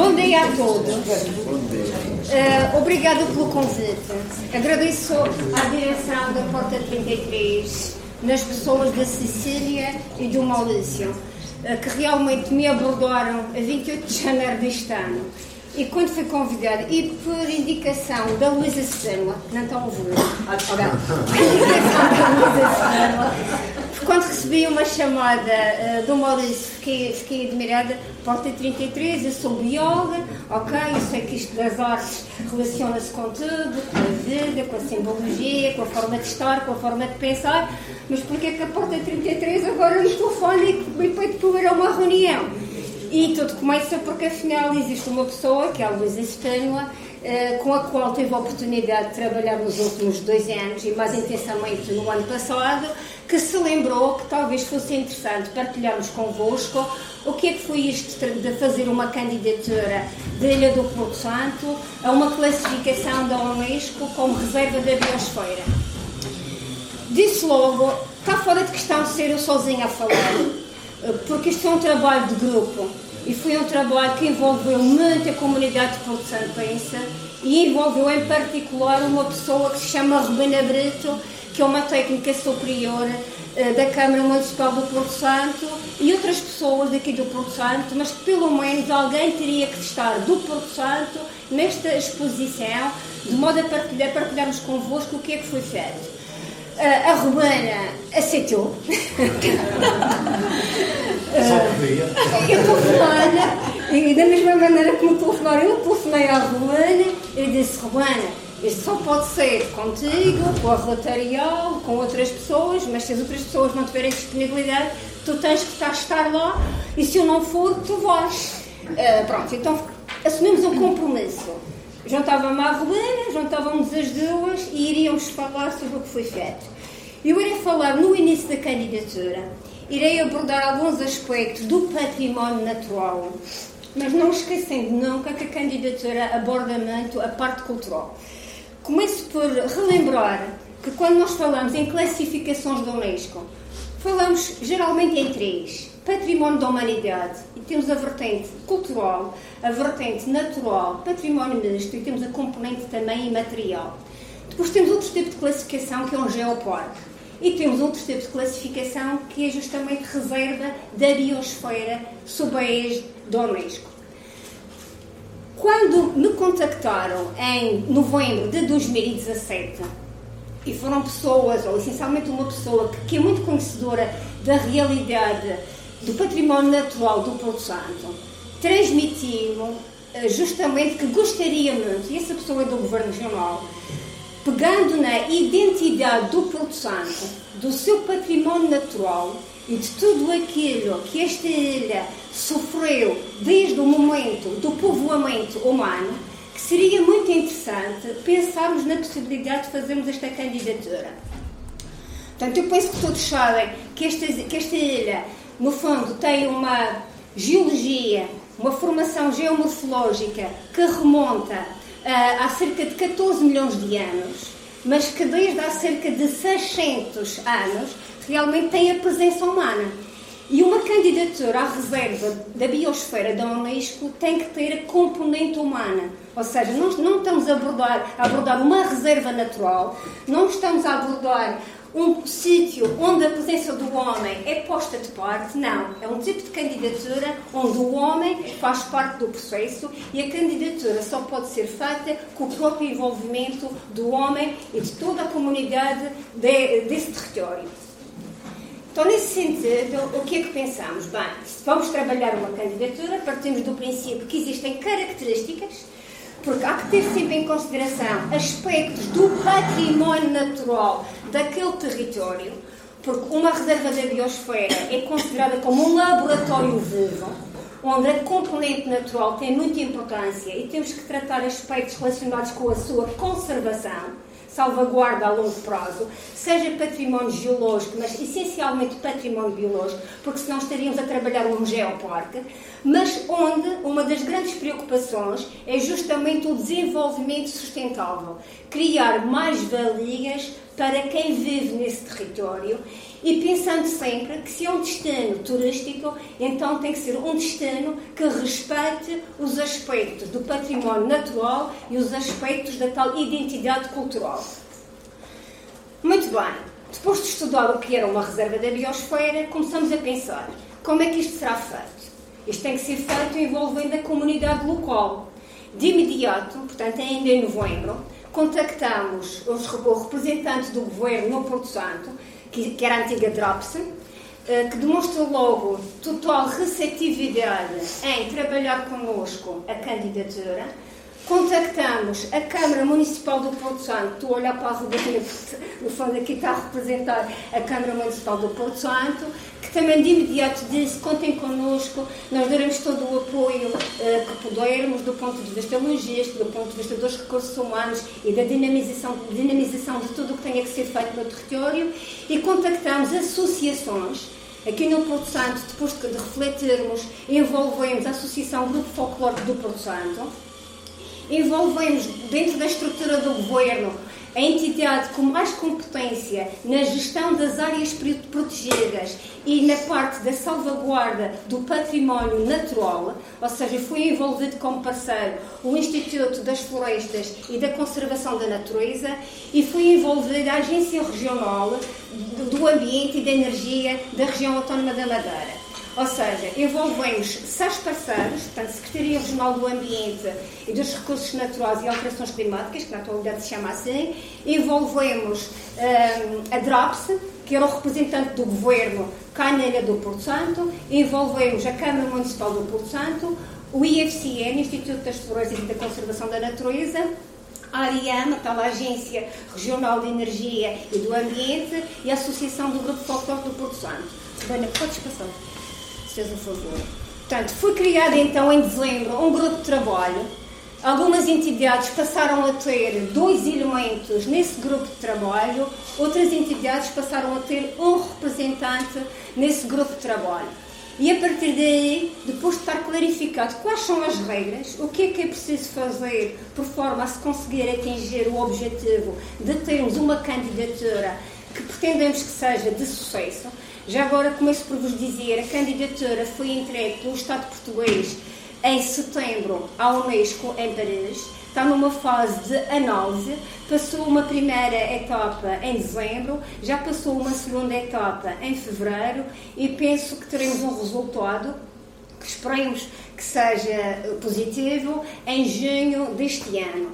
Bom dia a todos. Uh, obrigado pelo convite. Agradeço à direção da Porta 33, nas pessoas da Cecília e do Maurício, uh, que realmente me abordaram a 28 de janeiro deste ano. E quando fui convidada, e por indicação da Luísa que não estão a ouvir, indicação da Luísa Sena, quando recebi uma chamada uh, do Maurício, fiquei, fiquei admirada. Porta 33, eu sou bióloga, ok, eu sei que isto das artes relaciona-se com tudo, com a vida, com a simbologia, com a forma de estar, com a forma de pensar, mas porquê que a Porta 33 agora no telefone e pede para uma reunião? E tudo começa porque afinal existe uma pessoa, que é a Luísa Espânula, eh, com a qual teve a oportunidade de trabalhar nos últimos dois anos e mais intensamente no ano passado, que se lembrou que talvez fosse interessante partilharmos convosco o que é que foi isto de fazer uma candidatura da Ilha do Porto Santo a uma classificação da Unesco como reserva da biosfera. Disse logo, está fora de questão ser eu sozinha a falar, porque isto é um trabalho de grupo e foi um trabalho que envolveu muita comunidade de Porto Santense e envolveu em particular uma pessoa que se chama Rubena Brito, que é uma técnica superior uh, da Câmara Municipal do Porto Santo e outras pessoas daqui do Porto Santo, mas que pelo menos alguém teria que estar do Porto Santo nesta exposição, de modo a partilhar, partilharmos convosco o que é que foi feito. Uh, a Romana aceitou. uh, eu telefonei, e da mesma maneira que me telefonaram, eu telefonei à Romana e disse: Romana, isto só pode ser contigo, com a Rotarial, com outras pessoas, mas se as outras pessoas não tiverem disponibilidade, tu tens que estar lá e se eu não for, tu vais. Uh, pronto, então assumimos um compromisso. Juntava-me à Rubena, juntávamos as duas e iríamos falar sobre o que foi feito. Eu irei falar no início da candidatura, irei abordar alguns aspectos do património natural, mas não esquecendo nunca que a candidatura aborda muito a parte cultural. Começo por relembrar que quando nós falamos em classificações da Unesco, falamos geralmente em três. Património da humanidade, e temos a vertente cultural, a vertente natural, património misto, e temos a componente também imaterial. Depois temos outro tipo de classificação, que é um geoparque. E temos outro tipo de classificação, que é justamente reserva da biosfera sob a égide da Unesco. Quando me contactaram em novembro de 2017, e foram pessoas, ou essencialmente uma pessoa que, é muito conhecedora da realidade do património natural do Porto Santo, transmitiram eh, justamente que gostaria muito, e essa pessoa é do Governo Regional, pegando na identidade do Porto Santo, do seu património natural, e de tudo aquilo que esta ilha sofreu desde o momento do povoamento humano, que seria muito interessante pensarmos na possibilidade de fazermos esta candidatura. Portanto, eu penso que todos sabem que esta, que esta ilha, no fundo, tem uma geologia, uma formação geomorfológica que remonta uh, há cerca de 14 milhões de anos, mas que desde há cerca de 600 anos realmente tem a presença humana. E uma candidatura à reserva da biosfera da Unesco tem que ter a componente humana. Ou seja, nós não estamos a abordar, a abordar uma reserva natural, não estamos a abordar um sítio onde a presença do homem é posta de parte, não. É um tipo de candidatura onde o homem faz parte do processo e a candidatura só pode ser feita com o próprio envolvimento do homem e de toda a comunidade de, desse território. Então, nesse sentido, o que é que pensamos? Bem, se vamos trabalhar uma candidatura, partimos do princípio que existem características, porque há que ter sempre em consideração aspectos do património natural daquele território, porque uma reserva da biosfera é considerada como um laboratório vivo, onde a componente natural tem muita importância e temos que tratar aspectos relacionados com a sua conservação salvaguarda a longo prazo, seja património geológico, mas essencialmente património biológico, porque senão estaríamos a trabalhar um geoparque, mas onde uma das grandes preocupações é justamente o desenvolvimento sustentável, criar mais valias para quem vive nesse território e pensando sempre que se é um destino turístico, então tem que ser um destino que respeite os aspectos do património natural e os aspectos da tal identidade cultural. Muito bem, depois de estudar o que era uma reserva da biosfera, começamos a pensar como é que isto será feito. Isto tem que ser feito envolvendo a comunidade local. De imediato, portanto, ainda em novembro, contactamos o representante do governo no Porto Santo, que, era a antiga DROPS, eh, que demonstrou logo total receptividade em trabalhar connosco a candidatura. Contactamos a Câmara Municipal do Porto Santo, estou a olhar para a no fundo aqui está a representar a Câmara Municipal do Porto Santo, também de imediato disse, contem connosco, nós daremos todo o apoio uh, que pudermos, do ponto de vista logístico, do ponto de vista dos recursos humanos e da dinamização, dinamização de tudo o que tenha que ser feito no território, e contactamos associações, Aqui no Porto Santo, depois de refletirmos, envolvemos a Associação Grupo Folclórico do Porto Santo, envolvemos dentro da estrutura do governo a entidade com mais competência na gestão das áreas protegidas e na parte da salvaguarda do património natural, ou seja, foi envolvido como parceiro o Instituto das Florestas e da Conservação da Natureza e foi envolvida a Agência Regional do Ambiente e da Energia da Região Autónoma da Madeira. Ou seja, envolvemos seis parceiros, portanto, Secretaria Regional do Ambiente e dos Recursos Naturais e Alterações Climáticas, que na atualidade se chama assim, envolvemos um, a DROPS, que era o representante do governo cá na Ilha do Porto Santo, envolvemos a Câmara Municipal do Porto Santo, o IFCN, Instituto das Florestas e da Conservação da Natureza, a ARIAMA, tal Agência Regional de Energia e do Ambiente, e a Associação do Grupo Folclore do Porto Santo. Dana, podes passar fez o favor. Portanto, foi criado então em dezembro um grupo de trabalho. Algumas entidades passaram a ter dois elementos nesse grupo de trabalho, outras entidades passaram a ter um representante nesse grupo de trabalho. E a partir daí, depois de estar clarificado quais são as regras, o que é que é preciso fazer por forma a se conseguir atingir o objetivo de termos uma candidatura que pretendemos que seja de sucesso, já agora começo por vos dizer, a candidatura foi entregue pelo Estado português em setembro à Unesco em Paris. Está numa fase de análise. Passou uma primeira etapa em dezembro, já passou uma segunda etapa em fevereiro e penso que teremos um resultado que esperemos que seja positivo em junho deste ano.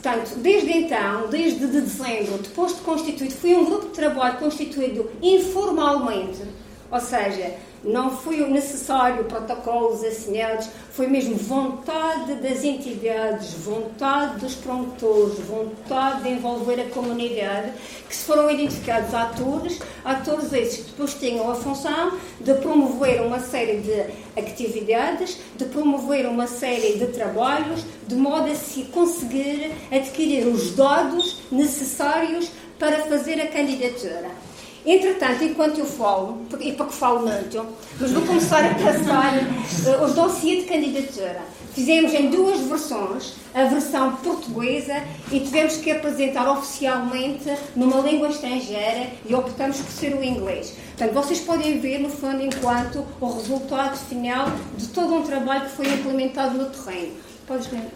Portanto, desde então, desde de dezembro, depois de constituído, foi um grupo de trabalho constituído informalmente, ou seja, não foi necessário protocolos assinados, foi mesmo vontade das entidades, vontade dos promotores, vontade de envolver a comunidade, que se foram identificados atores, atores esses que depois tinham a função de promover uma série de atividades, de promover uma série de trabalhos, de modo a se conseguir adquirir os dados necessários para fazer a candidatura. Entretanto, enquanto eu falo, e porque falo muito, mas vou começar a passar uh, os dossiês de candidatura. Fizemos em duas versões, a versão portuguesa e tivemos que apresentar oficialmente numa língua estrangeira e optamos por ser o inglês. Portanto, vocês podem ver, no fundo, enquanto o resultado final de todo um trabalho que foi implementado no terreno. Podes ver?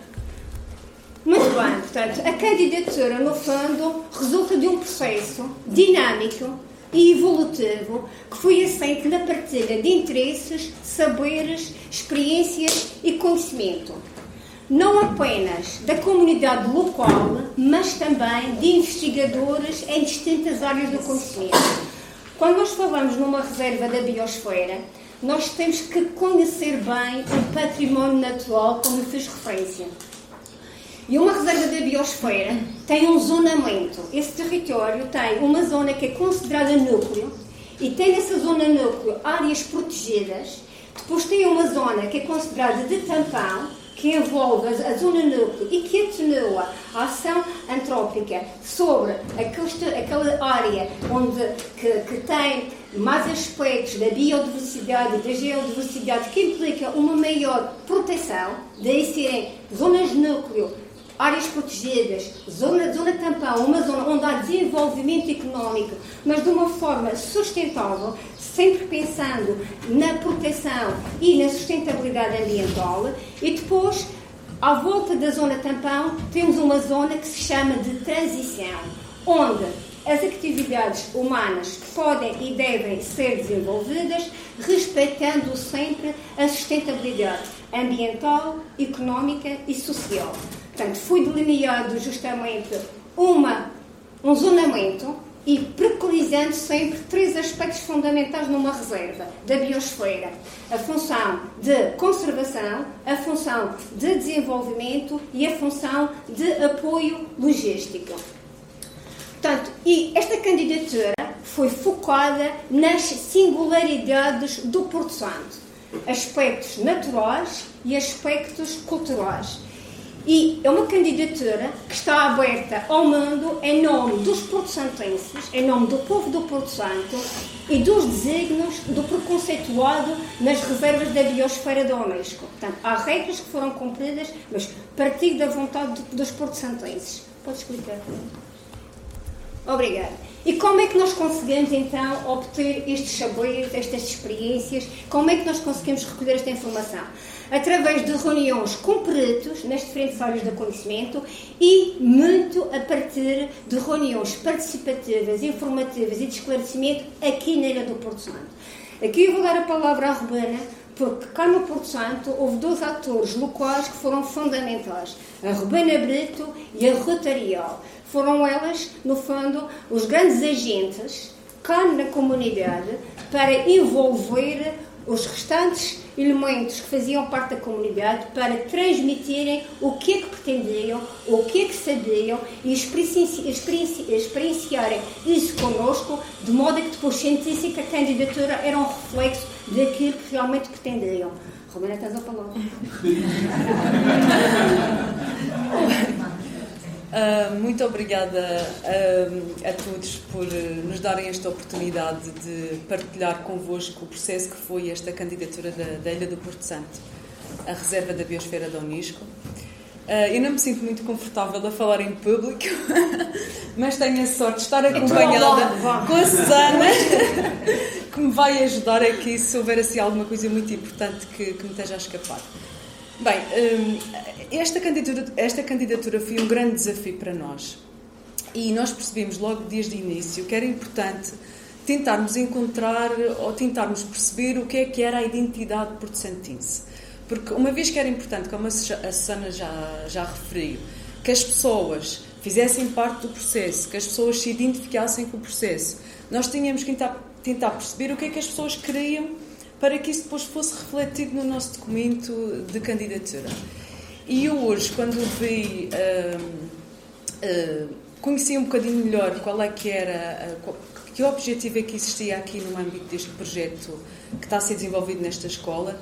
Muito bem, portanto, a candidatura, no fundo, resulta de um processo dinâmico e evolutivo que foi assente na partilha de interesses, saberes, experiências e conhecimento. Não apenas da comunidade local, mas também de investigadores em distintas áreas do conhecimento. Quando nós falamos numa reserva da biosfera, nós temos que conhecer bem o património natural, como fiz referência. E uma reserva da biosfera tem um zonamento. Esse território tem uma zona que é considerada núcleo e tem nessa zona núcleo áreas protegidas. Depois tem uma zona que é considerada de tampão, que envolve a zona núcleo e que atenua a ação antrópica sobre aquela área onde, que, que tem mais aspectos da biodiversidade e da geodiversidade que implica uma maior proteção, daí serem zonas núcleo áreas protegidas, zona, zona tampão, uma zona onde há desenvolvimento económico, mas de uma forma sustentável, sempre pensando na proteção e na sustentabilidade ambiental, e depois, à volta da zona tampão, temos uma zona que se chama de transição, onde as atividades humanas podem e devem ser desenvolvidas respeitando sempre a sustentabilidade ambiental, económica e social. Portanto, foi delineado justamente uma, um zonamento e preconizando sempre três aspectos fundamentais numa reserva da biosfera: a função de conservação, a função de desenvolvimento e a função de apoio logístico. Portanto, e esta candidatura foi focada nas singularidades do Porto Santo, aspectos naturais e aspectos culturais. E é uma candidatura que está aberta ao mundo em nome dos porto-santenses, em nome do povo do Porto Santo e dos desígnios do preconceituado nas reservas da biosfera da Unesco. Portanto, há regras que foram cumpridas, mas partir da vontade dos porto-santenses. Pode explicar? Obrigada. E como é que nós conseguimos então obter estes saberes, estas experiências? Como é que nós conseguimos recolher esta informação? Através de reuniões com peritos nas diferentes áreas do conhecimento e muito a partir de reuniões participativas, informativas e de esclarecimento aqui na Ilha do Porto Santo. Aqui eu vou dar a palavra à Rubana, porque cá no Porto Santo houve dois atores locais que foram fundamentais, a Rubana Brito e a Rotarial foram elas, no fundo, os grandes agentes cá na comunidade para envolver os restantes elementos que faziam parte da comunidade para transmitirem o que é que pretendiam, o que é que sabiam e experienci experienci experienciarem isso connosco, de modo a que depois sentissem que a candidatura era um reflexo daquilo que realmente pretendiam. Romana, tens a palavra. Uh, muito obrigada uh, a todos por uh, nos darem esta oportunidade de partilhar convosco o processo que foi esta candidatura da, da Ilha do Porto Santo à reserva da Biosfera da Unesco. eu não me sinto muito confortável a falar em público, mas tenho a sorte de estar acompanhada com a Susana, que me vai ajudar aqui se houver assim, alguma coisa muito importante que, que me esteja a escapar. Bem, hum, esta candidatura, esta candidatura foi um grande desafio para nós. E nós percebemos logo desde o início que era importante tentarmos encontrar ou tentarmos perceber o que é que era a identidade porto-santense. Porque uma vez que era importante, como a Susana já, já referiu, que as pessoas fizessem parte do processo, que as pessoas se identificassem com o processo, nós tínhamos que tentar, tentar perceber o que é que as pessoas queriam para que isso depois fosse refletido no nosso documento de candidatura. E eu hoje, quando vi, uh, uh, conheci um bocadinho melhor qual é que era, uh, que objetivo é que existia aqui no âmbito deste projeto que está a ser desenvolvido nesta escola,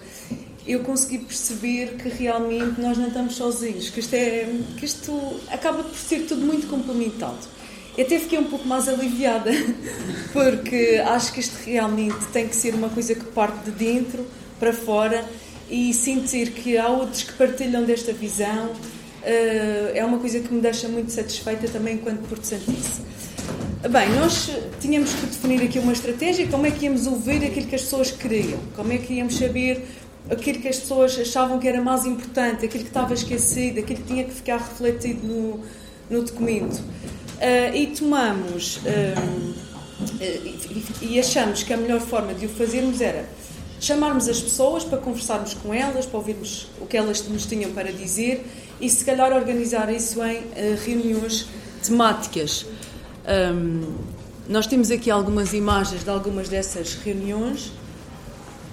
eu consegui perceber que realmente nós não estamos sozinhos, que isto, é, que isto acaba por ser tudo muito complementado. Eu até fiquei um pouco mais aliviada, porque acho que isto realmente tem que ser uma coisa que parte de dentro para fora e sentir que há outros que partilham desta visão eh, é uma coisa que me deixa muito satisfeita também enquanto Santice. Bem, nós tínhamos que definir aqui uma estratégia, como é que íamos ouvir aquilo que as pessoas queriam, como é que íamos saber aquilo que as pessoas achavam que era mais importante, aquilo que estava esquecido, aquilo que tinha que ficar refletido no, no documento. Uh, e tomamos uh, e, achamos que a melhor forma de o fazermos era chamarmos as pessoas para conversarmos com elas, para ouvirmos o que elas nos tinham para dizer e se calhar organizar isso em uh, reuniões temáticas. Um, nós temos aqui algumas imagens de algumas dessas reuniões.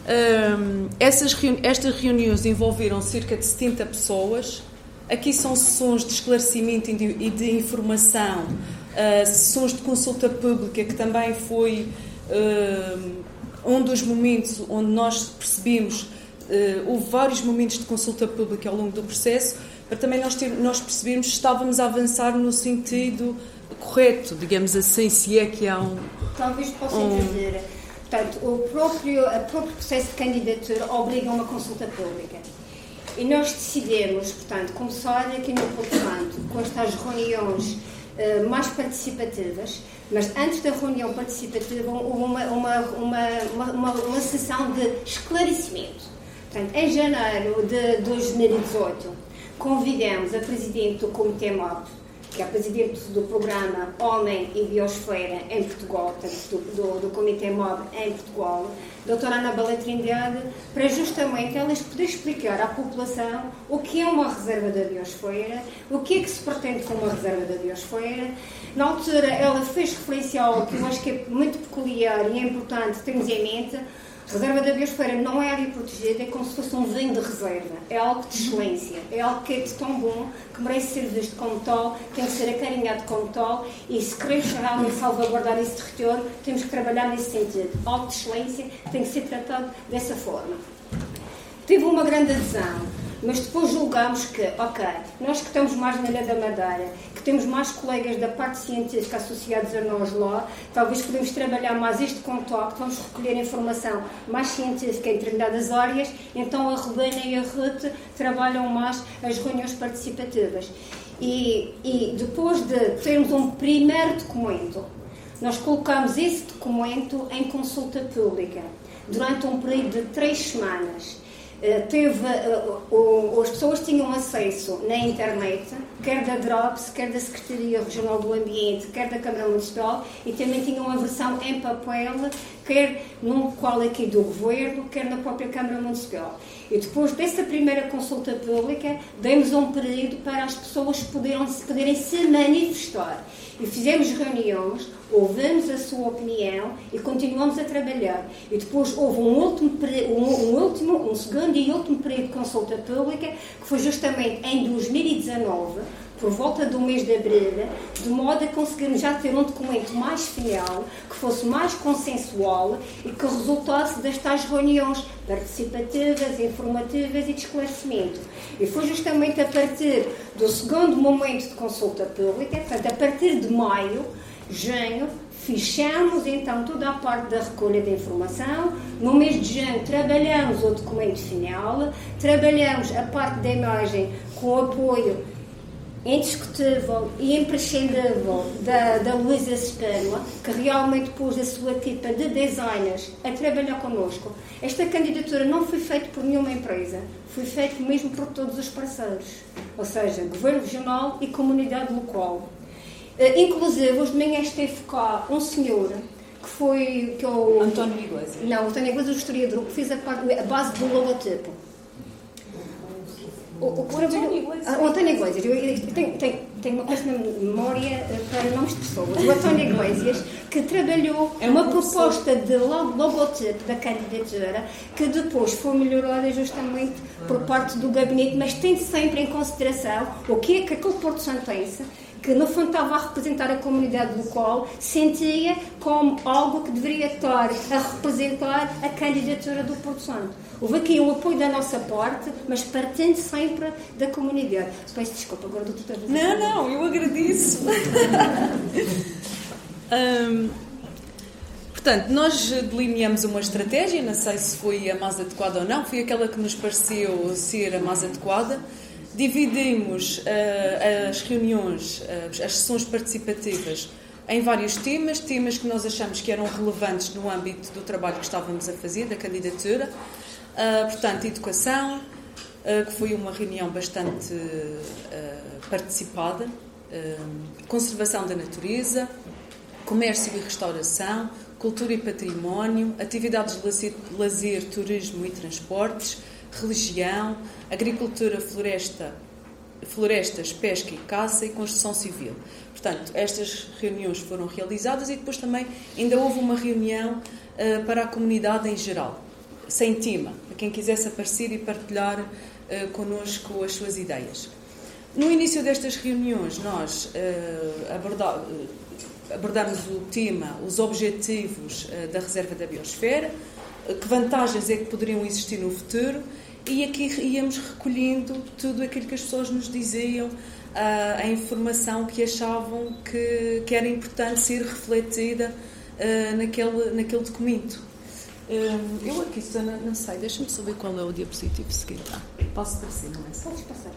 Um, essas estas reuniões envolveram cerca de 70 pessoas Aqui são sessões de esclarecimento e de informação, uh, sessões de consulta pública, que também foi uh, um dos momentos onde nós percebemos, uh, houve vários momentos de consulta pública ao longo do processo, para também nós, ter, nós percebermos se estávamos a avançar no sentido correto, digamos assim, se é que há um. Talvez possa um... dizer. Portanto, o próprio, o próprio processo de candidatura obriga a uma consulta pública. E nós decidimos, portanto, começar aqui no Porto com estas reuniões uh, mais participativas, mas antes da reunião participativa houve uma, uma, uma, uma, uma sessão de esclarecimento. Portanto, em janeiro de 2018, convidamos a Presidente do Comitê MOP, que é Presidente do Programa Homem e Biosfera em Portugal, do, do, do Comitê MOB em Portugal, doutora Ana Baletrindade, para justamente elas poder explicar à população o que é uma reserva da biosfera, o que é que se pretende com uma reserva da biosfera. Na altura, ela fez referência ao que eu acho que é muito peculiar e é importante termos em mente, Reserva da Biosfera não é área protegida, é como se fosse um vinho de reserva. É algo de excelência, é algo que é de tão bom que merece ser visto como tal, tem que ser acarinhado como tal e se queremos realmente salvaguardar esse território, temos que trabalhar nesse sentido. Algo de excelência tem que ser tratado dessa forma. Teve uma grande adesão mas depois julgamos que, ok, nós que estamos mais na Ilha da Madeira, temos mais colegas da parte científica associados a nós lá, talvez podemos trabalhar mais este contacto, vamos recolher informação mais científica em determinadas áreas, então a Rubena e a Ruth trabalham mais as reuniões participativas. E, e depois de termos um primeiro documento, nós colocamos esse documento em consulta pública durante um período de três semanas teve, uh, as pessoas tinham acesso na internet, quer da DROPS, quer da Secretaria Regional do Ambiente, quer da Câmara Municipal, e também tinham uma versão em papel, quer num qual aqui do Governo, quer na própria Câmara Municipal. E depois dessa primeira consulta pública, demos um período para as pessoas poderem, poderem se manifestar. E fizemos reuniões, ouvimos a sua opinião e continuamos a trabalhar. E depois houve um último, um, último, um segundo e último período de consulta pública, que foi justamente em 2019, por volta do mês de abril, de modo a conseguirmos já ter um documento mais fiel, que fosse mais consensual e que resultasse destas reuniões participativas, informativas e de esclarecimento. E foi justamente a partir do segundo momento de consulta pública, portanto, a partir de maio, junho, fechamos então toda a parte da recolha de informação. No mês de junho trabalhamos o documento final, trabalhamos a parte da imagem com apoio indiscutível e imprescindível da, da Luísa Spanola, que realmente pôs a sua equipa de designers a trabalhar connosco. Esta candidatura não foi feita por nenhuma empresa, foi feita mesmo por todos os parceiros, ou seja, governo regional e comunidade local. Uh, inclusive, hoje de manhã esteve cá um senhor que foi que eu, António Iglesias. Não, António Iglesias, o historiador, que fez a, parte, a base do logotipo. O, o, o, António Iglesias. Ah, o António Iglesias. Eu, tenho, tenho, tenho uma coisa na memória eh, para nomes de pessoas. O António Iglesias, que trabalhou é uma, uma proposta de logotipo da candidatura, que depois foi melhorada justamente por parte do gabinete, mas tendo sempre em consideração o que é que aquele Porto Santense que no fundo estava a representar a comunidade local, sentia como algo que deveria estar a representar a candidatura do Porto Santo. Houve aqui um apoio da nossa parte, mas partindo sempre da comunidade. Peço desculpa, agora estou a Não, não, eu agradeço. um, portanto, nós delineamos uma estratégia, não sei se foi a mais adequada ou não, foi aquela que nos pareceu ser a mais adequada Dividimos uh, as reuniões, uh, as sessões participativas em vários temas, temas que nós achamos que eram relevantes no âmbito do trabalho que estávamos a fazer, da candidatura. Uh, portanto, educação, que foi uma reunião bastante participada, conservação da natureza, comércio e restauração, cultura e património, atividades de lazer, lazer turismo e transportes, religião, agricultura, floresta, florestas, pesca e caça e construção civil. Portanto, estas reuniões foram realizadas e depois também ainda houve uma reunião uh, para a comunidade em geral, sem tema, para quem quisesse aparecer e partilhar uh, connosco as suas ideias. No início destas reuniões, nós uh, abordá, uh, abordamos o tema, os objetivos uh, da Reserva da Biosfera, que vantagens é que poderiam existir no futuro e aqui íamos recolhendo tudo aquilo que as pessoas nos diziam, a, a informação que achavam que, que era importante ser refletida naquele, naquele documento. Hum, eu aqui, Susana, não sei, deixa-me saber qual é o diapositivo seguinte. Ah, posso passar, não é? Podes passar.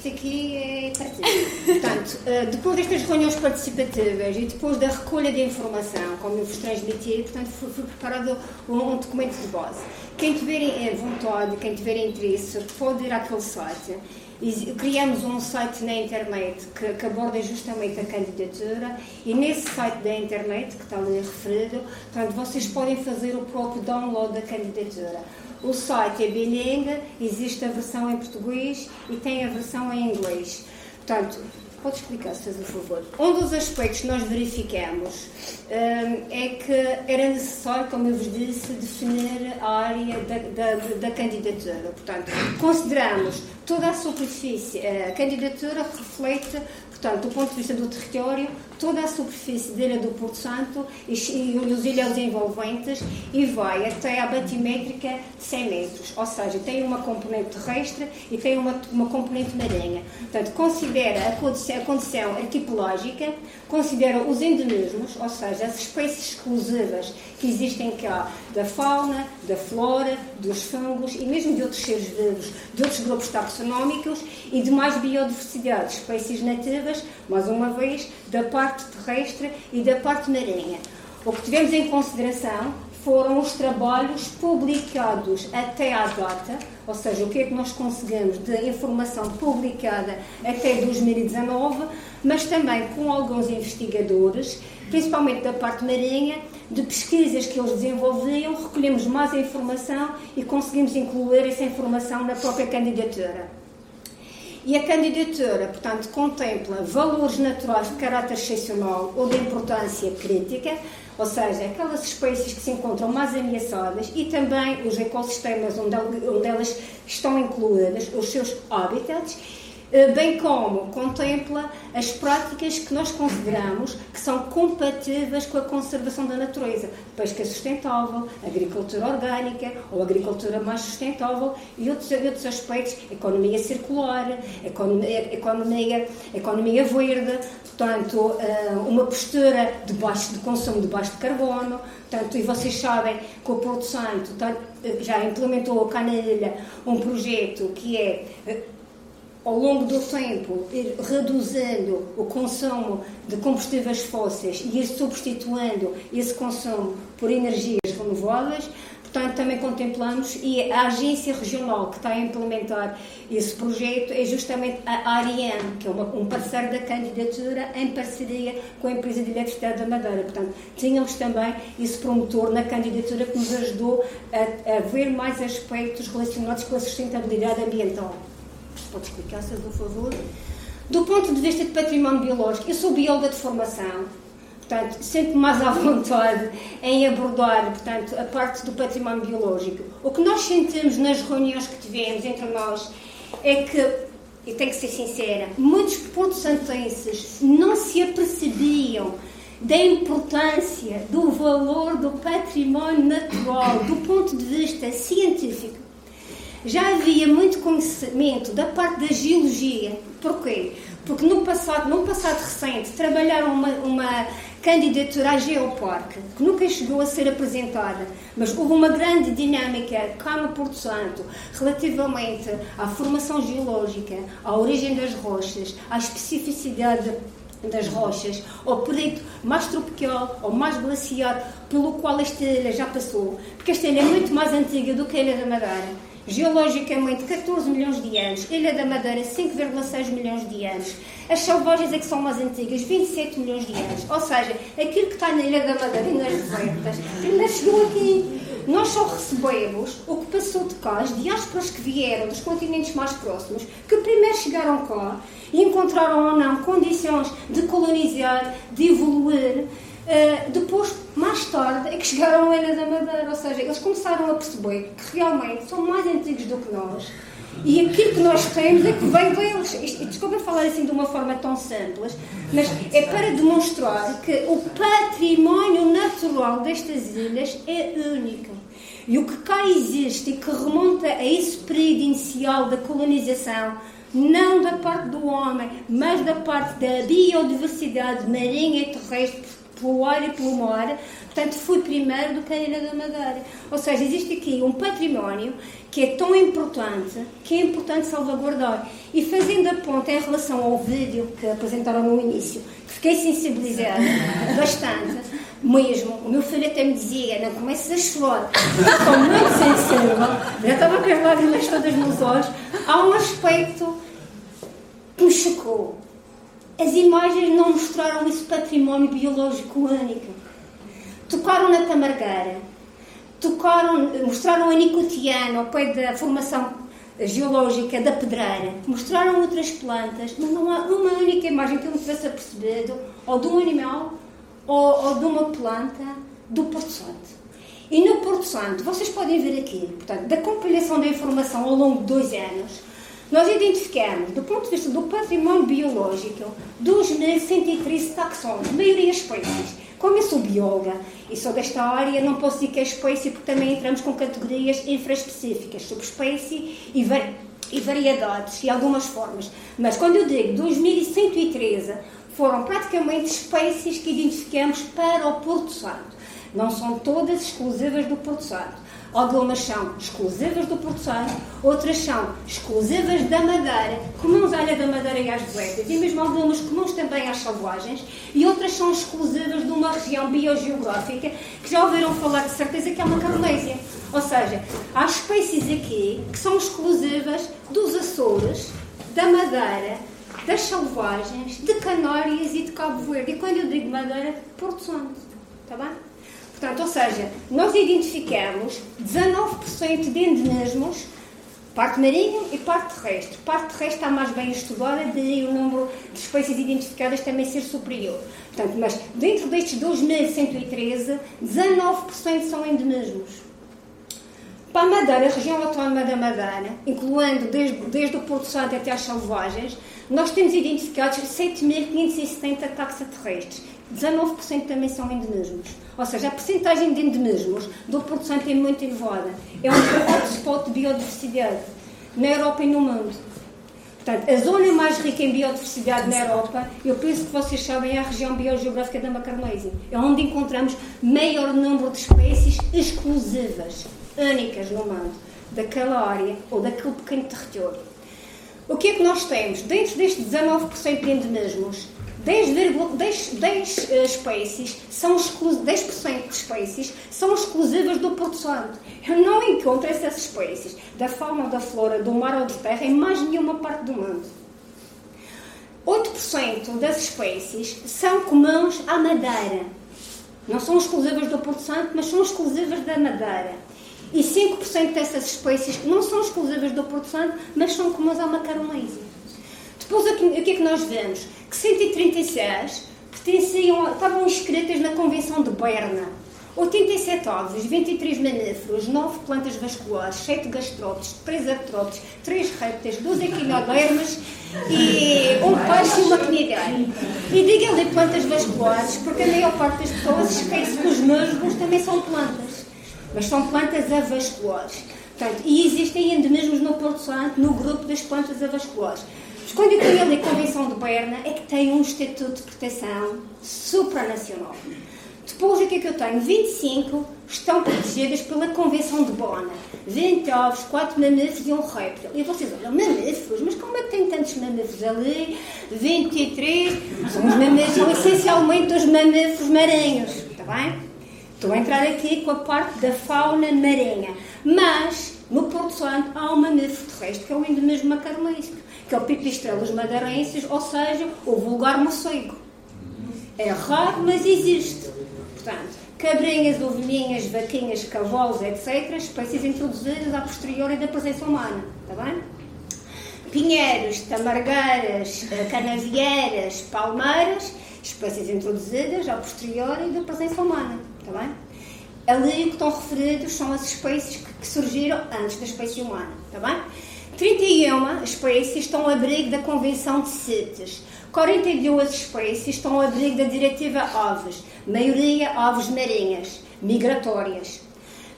Isto aqui é partilha. Portanto, eh, depois destas reuniões participativas e depois da recolha de informação, como eu vos transmiti, portanto, foi, foi preparado um, documento de base. Quem tiver vontade, quem tiver interesse, pode ir àquele site. E criamos um site na internet que, que, aborda justamente a candidatura e nesse site da internet, que está ali referido, portanto, vocês podem fazer o próprio download da candidatura. O site é bilingue, existe a versão em português e tem a versão em inglês. Portanto, pode explicar, se faz o favor. Um dos aspectos que nós verificamos um, é que era necessário, como eu vos disse, definir a área da, da, da candidatura. Portanto, consideramos toda a superfície. A candidatura reflete Portanto, do ponto de vista do território, toda a superfície da Ilha do Porto Santo e, e, os ilhas envolventes e vai até a batimétrica de 100 metros. Ou seja, tem uma componente terrestre e tem uma, uma componente marinha. Portanto, considera a condição, a condição considera os endemismos, ou seja, as espécies exclusivas que existem cá, da fauna, da flora, dos fungos e mesmo de outros seres vivos, de outros grupos taxonómicos e de mais biodiversidade, espécies nativas, mais uma vez, da parte terrestre e da parte marinha. O que tivemos em consideração foram os trabalhos publicados até à data, ou seja, o que é que nós conseguimos de informação publicada até 2019, mas também com alguns investigadores, principalmente da parte marinha, de pesquisas que eles desenvolviam, recolhemos mais informação e conseguimos incluir essa informação na própria candidatura. E a candidatura, portanto, contempla valores naturais de caráter excepcional ou de importância crítica, ou seja, aquelas espécies que se encontram mais ameaçadas e também os ecossistemas onde elas estão incluídas, os seus habitats, eh, bem como contempla as práticas que nós consideramos que são compatíveis com a conservação da natureza. Pesca sustentável, agricultura orgânica ou agricultura mais sustentável e outros, outros aspectos, economia circular, economia, economia, economia verde, portanto, eh, uma postura de, baixo, de consumo de baixo de carbono, Portanto, e vocês sabem que o Porto Santo eh, já implementou cá na ilha um projeto que é ao longo do tempo, ir reduzindo o consumo de combustíveis fósseis e ir substituindo esse consumo por energias renováveis. Portanto, também contemplamos e a agência regional que está a implementar esse projeto é justamente a Ariane, que é uma, um parceiro da candidatura em parceria com a empresa de eletricidade da Madeira. Portanto, tínhamos também esse promotor na candidatura que nos ajudou a, a ver mais aspectos relacionados com a sustentabilidade ambiental pode explicar, se por favor. Do ponto de vista de património biológico, eu sou bióloga de formação, portanto, sinto mais à vontade em abordar, portanto, a parte do património biológico. O que nós sentimos nas reuniões que tivemos entre nós é que, e tenho que ser sincera, muitos pontos santenses não se apercebiam da importância, do valor do património natural, do ponto de vista científico já havia muito conhecimento da parte da geologia. Porquê? Porque no passado, no passado recente, trabalharam uma, uma candidatura à Geoparque, que nunca chegou a ser apresentada, mas houve uma grande dinâmica cá no Porto Santo relativamente à formação geológica, à origem das rochas, à especificidade das rochas, ao período mais tropical ou mais glaciar pelo qual esta ilha já passou, porque esta ilha é muito mais antiga do que a Ilha da Madeira geologicamente 14 milhões de anos, Ilha da Madeira 5,6 milhões de anos, as selvagens é que são mais antigas, 27 milhões de anos. Ou seja, aquilo que está na Ilha da Madeira e nas desertas primeiro chegou aqui. Nós só recebemos o que passou de cá, as diásporas que vieram dos continentes mais próximos, que primeiro chegaram cá e encontraram ou não condições de colonizar, de evoluir. Uh, depois, mais tarde, é que chegaram à Ilha da Madeira, ou seja, eles começaram a perceber que realmente são mais antigos do que nós e aquilo que nós temos é que vem deles. Desculpa falar assim de uma forma tão simples, mas é para demonstrar que o património natural destas ilhas é único. E o que cá existe e que remonta a esse período inicial da colonização, não da parte do homem, mas da parte da biodiversidade marinha e terrestre pelo ar e pelo mar, portanto fui primeiro do que a Ilha da Madeira. Ou seja, existe aqui um património que é tão importante que é importante salvaguardar. E fazendo a ponta em relação ao vídeo que apresentaram no início, fiquei sensibilizada bastante, mesmo. O meu filho até me dizia: não comeces a chorar, estou muito sensível, já estava com as lágrimas todas nos olhos. Há um aspecto que me chocou. As imagens não mostraram esse património biológico único. Tocaram na tamargueira, tocaram, mostraram a nicotiana ao pé da formação geológica da pedreira, mostraram outras plantas, mas não há uma única imagem que eu me tivesse apercebido, ou de um animal, ou, ou de uma planta do Porto Santo. E no Porto Santo, vocês podem ver aqui, portanto, da compilação da informação ao longo de dois anos, nós identificamos, do ponto de vista do património biológico, 2.113 taxons, maioria espécies. Como eu sou bióloga e sou desta área, não posso dizer que é espécie, porque também entramos com categorias infraespecíficas, subespécie e, var e variedades e algumas formas. Mas quando eu digo 2.113, foram praticamente espécies que identificamos para o Porto Santo. Não são todas exclusivas do Porto Santo. Algumas são exclusivas do Porto Santo, outras são exclusivas da Madeira, comuns à Ilha da Madeira e às Boetas, e mesmo algumas comuns também às selvagens, e outras são exclusivas de uma região biogeográfica que já ouviram falar de certeza que é uma Carmésia. Ou seja, há espécies aqui que são exclusivas dos Açores, da Madeira, das selvagens, de Canárias e de Cabo Verde. E quando eu digo Madeira, Porto Santo. Está bem? Portanto, ou seja, nós identificamos 19% de endemismos, parte marinha e parte terrestre. Parte terrestre está mais bem estudada, daí o número de espécies identificadas também ser superior. Portanto, mas dentro destes 2.113, 19% são endemismos. Para a Madeira, a região autónoma da Madeira, incluindo desde, desde o Porto Santo até às selvagens, nós temos identificados 7.570 taxaterrestres. 19% também são endemismos. Ou seja, a percentagem de endemismos do Porto Santo é muito elevada. É um hotspot de biodiversidade na Europa e no mundo. Portanto, a zona mais rica em biodiversidade na Europa, eu penso que vocês sabem, é a região biogeográfica da Macarnesia. É onde encontramos maior número de espécies exclusivas, únicas no mundo, daquela área ou daquele pequeno território. O que é que nós temos? Dentro destes 19% de endemismos, 10, 10, 10 espécies são 10% de espécies são exclusivas do Porto Santo. Eu não encontro essas espécies da fauna, da flora, do mar ou de terra em mais nenhuma parte do mundo. 8% das espécies são comuns à Madeira. Não são exclusivas do Porto Santo, mas são exclusivas da Madeira. E 5% dessas espécies não são exclusivas do Porto Santo, mas são comuns à Macaronésia. Depois, o que é que nós vemos? Que 136 pertenciam, estavam inscritas na Convenção de Berna. 87 ovos, 23 mamíferos, 9 plantas vasculares, 7 gastrópodes, 3 artrópodes, 3 répteis, 12 equinodermas e um peixe e uma quinideira. E diga-lhe plantas vasculares, porque a maior parte das pessoas esquece que os musgos também são plantas, mas são plantas avasculares. Portanto, e existem endemismos no Porto Santo no grupo das plantas avasculares. Quando eu tenho a Convenção de Berna, é que tem um estatuto de proteção supranacional. Depois, o que é que eu tenho? 25 estão protegidas pela Convenção de Bona. 20 ovos, 4 mamíferos e um réptil. E vocês olham, mamíferos? Mas como é que tem tantos mamíferos ali? 23. São os mamíferos, são essencialmente os mamíferos marinhos. Está bem? Estou a entrar aqui com a parte da fauna marinha. Mas, no Porto Santo, há um mamífero terrestre, que é o endemismo macarolístico que é o pipistrelos madeirenses, ou seja, o vulgar morcego. É raro, mas existe. Portanto, cabrinhas, ovelhinhas, vaquinhas, cavalos, etc., espécies introduzidas a posteriori da presença humana. Está bem? Pinheiros, tamargueiras, eh, canavieiras, palmeiras, espécies introduzidas a posteriori da presença humana. Está bem? Ali o que estão referidos são as espécies que surgiram antes da espécie humana. Está bem? 31 espécies estão ao abrigo da Convenção de CITES. 42 espécies estão ao abrigo da Diretiva Aves, maioria aves marinhas, migratórias.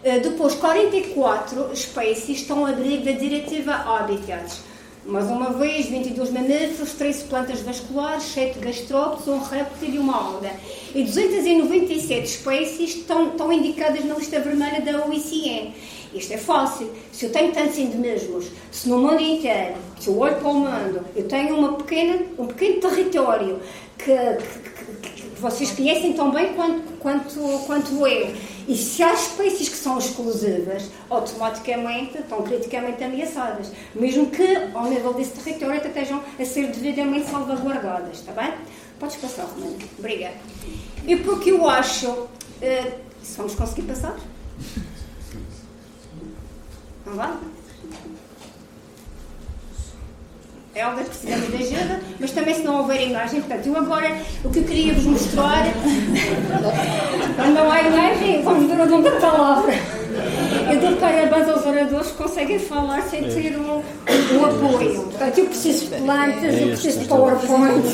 Eh, depois, 44 espécies estão ao abrigo da Diretiva Habitats. Mais uma vez, 22 mamíferos, 13 plantas vasculares, 7 gastrópodes, um réptil e uma alga. E 297 espécies estão, estão indicadas na lista vermelha da OICN. Isto é fácil. Se eu tenho tantos endemismos, se no mundo inteiro, se eu olho para o mundo, eu tenho uma pequena, um pequeno território que, que, que, que vocês conhecem tão bem quanto, quanto, quanto eu, e se há espécies que são exclusivas, automaticamente estão criticamente ameaçadas, mesmo que ao nível desse território até estejam a ser devidamente salvaguardadas, está bem? Podes passar, Romana. Obrigada. E porque eu acho. Uh, se vamos conseguir passar? Não vai? É algo que precisamos de ajuda, mas também se não houver imagem, portanto, eu agora o que eu queria vos mostrar, quando não há imagem, vamos ver o da palavra. Eu dou parabéns aos oradores que conseguem falar sem ter um, um apoio. Portanto, eu preciso de plantas, eu preciso de PowerPoint, me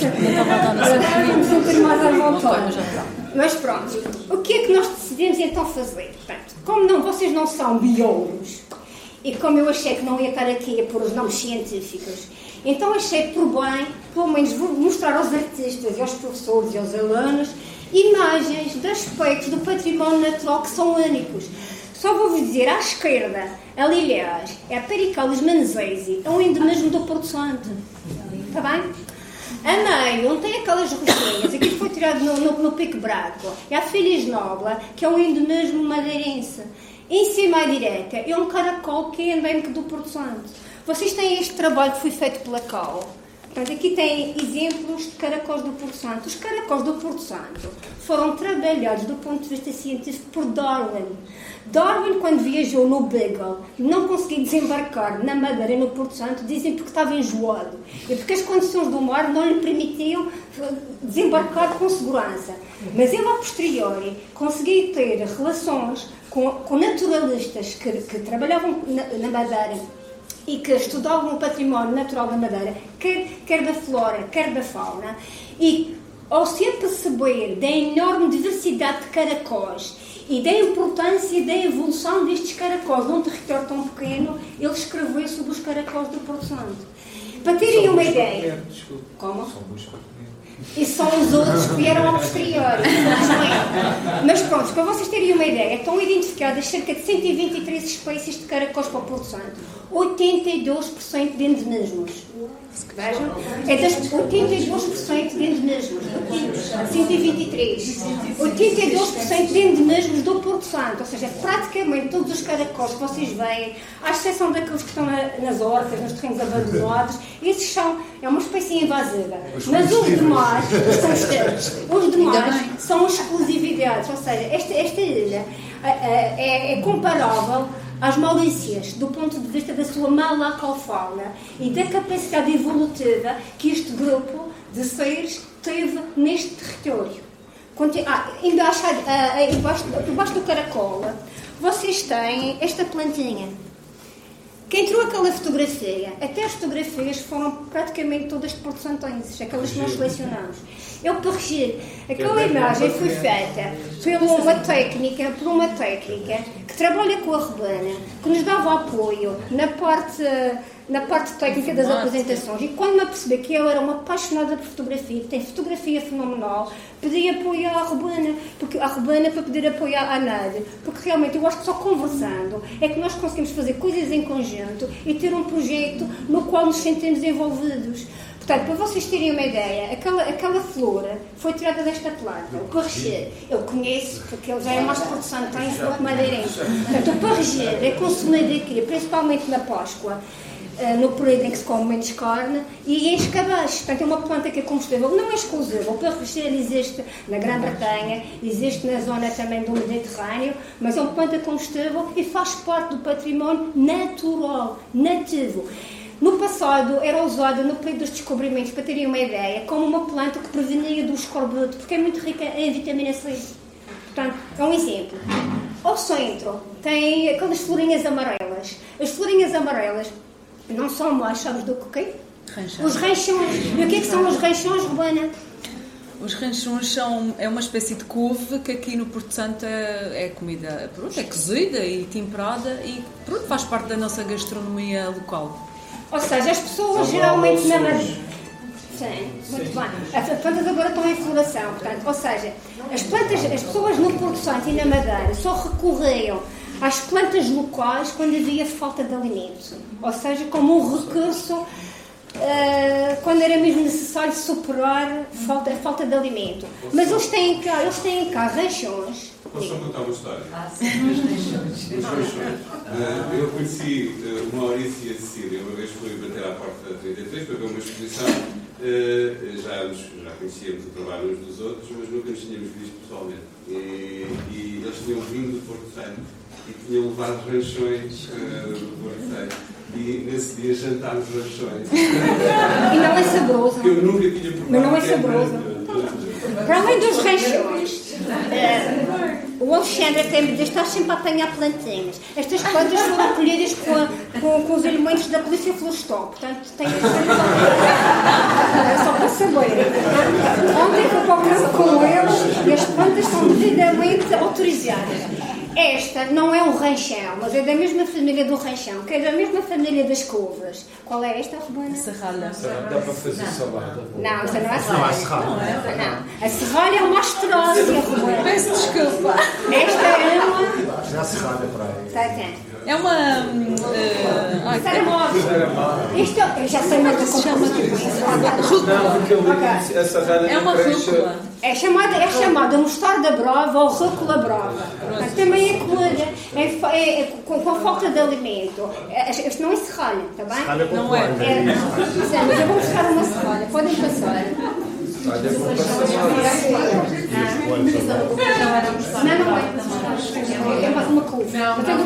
sentir mais à vontade. Mas pronto, o que é que nós decidimos então fazer? Portanto, como não, vocês não são biólogos, e como eu achei que não ia estar aqui a pôr os nomes científicos, então achei por bem, pelo menos, mostrar aos artistas e aos professores e aos alunos imagens de aspectos do património natural que são únicos. Só vou-vos dizer, à esquerda, ali aliás, é a Pericalis manzesi, é um endemismo do Porto Santo. Está bem? A meio, onde tem aquelas rocinhas, aqui foi tirado no, no, no Pico Branco, é a Filhas Nobla, que é um endemismo madeirense. Em cima à direita é um caracol que é endémico do Porto Santo. Vocês têm este trabalho que foi feito pela CAL. Portanto, aqui tem exemplos de caracóis do Porto Santo. Os caracóis do Porto Santo foram trabalhados do ponto de vista científico por Darwin. Darwin, quando viajou no Beagle, não conseguiu desembarcar na Madeira no Porto Santo, dizem porque estava enjoado. E porque as condições do mar não lhe permitiam desembarcar com segurança. Mas ele, a posteriori, conseguiu ter relações com, com naturalistas que, que trabalhavam na, na, Madeira e que estudavam o património natural da Madeira, quer, quer da flora, quer da fauna, e ao se aperceber da enorme diversidade de caracóis e da importância da evolução destes caracóis num território tão pequeno, ele escreveu sobre os caracóis do Porto Santo. Para terem uma ideia. Como? E são os outros que vieram a posteriori. Mas pronto, para vocês terem uma ideia, estão identificadas cerca de 123 espécies de caracóis para o Porto Santo, 82% de endemismos. Vejam? É das 82% de endemismos. 123. 82% de endemismos do Porto Santo. Ou seja, praticamente todos os caracóis que vocês veem, à exceção daqueles que estão na, nas hortas, nos terrenos abandonados, esses são, é uma espécie invasiva. Mas os demais, são os demais são exclusividades. Ou seja, esta, esta ilha é, é, é comparável às Maurícias, do ponto de vista da sua malacofauna e da capacidade evolutiva que este grupo de seres teve neste território. Ah, embaixo, ah, embaixo, embaixo do caracol, vocês têm esta plantinha. Quem tirou aquela fotografia, até as fotografias foram praticamente todas de Porto Santenses, aquelas que nós selecionamos. Eu corrigi. Aquela imagem foi feita por uma técnica, por uma técnica que trabalha com a Rebana, que nos dava apoio na parte na parte técnica das apresentações e quando me apercebi que ela era uma apaixonada por fotografia, tem fotografia fenomenal, pedi apoio à Rebana, porque, à Rebana para pedir apoio à Nádia, porque realmente eu acho que só conversando é que nós conseguimos fazer coisas em conjunto e ter um projeto no qual nos sentimos envolvidos. Portanto, para vocês terem uma ideia, aquela, aquela flora foi tirada desta planta, o parreger. Eu conheço, porque ele já é mais produção, tem flor madeirense. Portanto, o parreger é consumido aqui, principalmente na Páscoa, no período em que se come menos carne e em escabeche. Portanto, é uma planta que é combustível, não é exclusiva. O parreger existe na Grã-Bretanha, existe na zona também do Mediterrâneo, mas é uma planta combustível e faz parte do património natural, nativo. No passado era usada no período dos descobrimentos, para terem uma ideia, como uma planta que prevenia do escorbuto, porque é muito rica em vitamina C. Portanto, é um exemplo. Ao centro tem aquelas florinhas amarelas. As florinhas amarelas não são mais, sabes do que quê? Os ranchões. E o que é que são os ranchões, Rubana? Os ranchões são é uma espécie de couve que aqui no Porto Santo é, é comida, pronto, é cozida e temperada e pronto, faz parte da nossa gastronomia local. Ou seja, as pessoas geralmente na Madeira. Sim, muito bem. As plantas agora estão em floração, portanto, ou seja, as plantas, as pessoas no Porto Santo e na Madeira só recorriam às plantas locais quando havia falta de alimento, ou seja, como um recurso Uh, quando era mesmo necessário superar falta, a falta de alimento. Mas eles têm cá, eles têm cá ranchões. Posso contar uma história? Ah, sim, os ranchões. Uh, eu conheci uh, uma Maurice e a Cecília, uma vez fui bater à porta da 33 para ver uma exposição. Uh, já, nos, já conhecíamos o trabalho uns dos outros, mas nunca nos tínhamos visto pessoalmente. E, e eles tinham vindo do Porto Santo e tinham levado ranchões do Porto Santo e nesse dia jantámos rachões. E não é saboroso. Eu nunca tinha provado. Mas não é saboroso. Para além dos rachões, o Alexandre até me diz: estás sempre a apanhar plantinhas. Estas plantas foram colhidas com, com, com, os elementos da Polícia Florestal, portanto que ser é só para saber. Ontem fui para o casa com eles e as plantas são devidamente autorizadas. Esta não é um ranchão, mas é da mesma família do ranchão, que é da mesma família das couves. Qual é esta, Rebana? Serralha. Dá para fazer salada. Não, essa não é a serralha. Não, a serralha. Não, a serralha é uma astrócia, Rebana. Peço desculpa. Esta é uma... Já a serralha para aí. Está aqui. É uma. Uh, Sara Móvel. Isto eu já sei mais se chama. Não, essa ralha É uma rúcula. É chamada, é chamada mostarda brava ou rúcula brava. Também é colher, é, é, é, com, com falta de alimento. Este não é serralha, está bem? Serralha não é. é mas eu vou buscar uma serralha, podem passar. Não, é. Uma.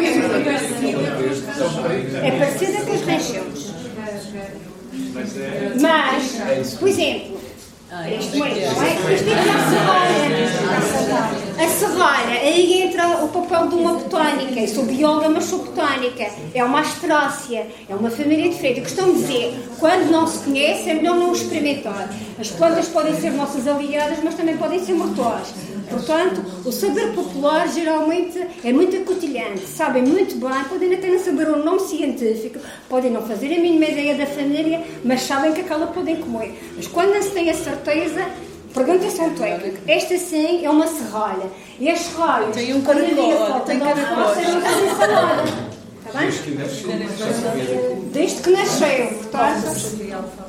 É parecida com as regiões. Mas, por exemplo, isto é, isto é a serralha. A serralha, aí entra o papel de uma botânica. Eu sou bióloga, mas sou botânica. É uma astrácia, é uma família diferente. Eu costumo dizer, quando não se conhece, é melhor não experimentar. As plantas podem ser nossas aliadas, mas também podem ser mortais. Portanto, o saber popular geralmente é muito acutilhante, sabem muito bem, podem até não saber o nome científico, podem não fazer a mínima ideia da família, mas sabem que aquela podem comer. Mas quando não se tem a certeza, pergunta-se ao técnico. Esta sim é uma serralha. E a serralha, tem um caracol, tem caracol. Salada. Desde que nasceu, portanto,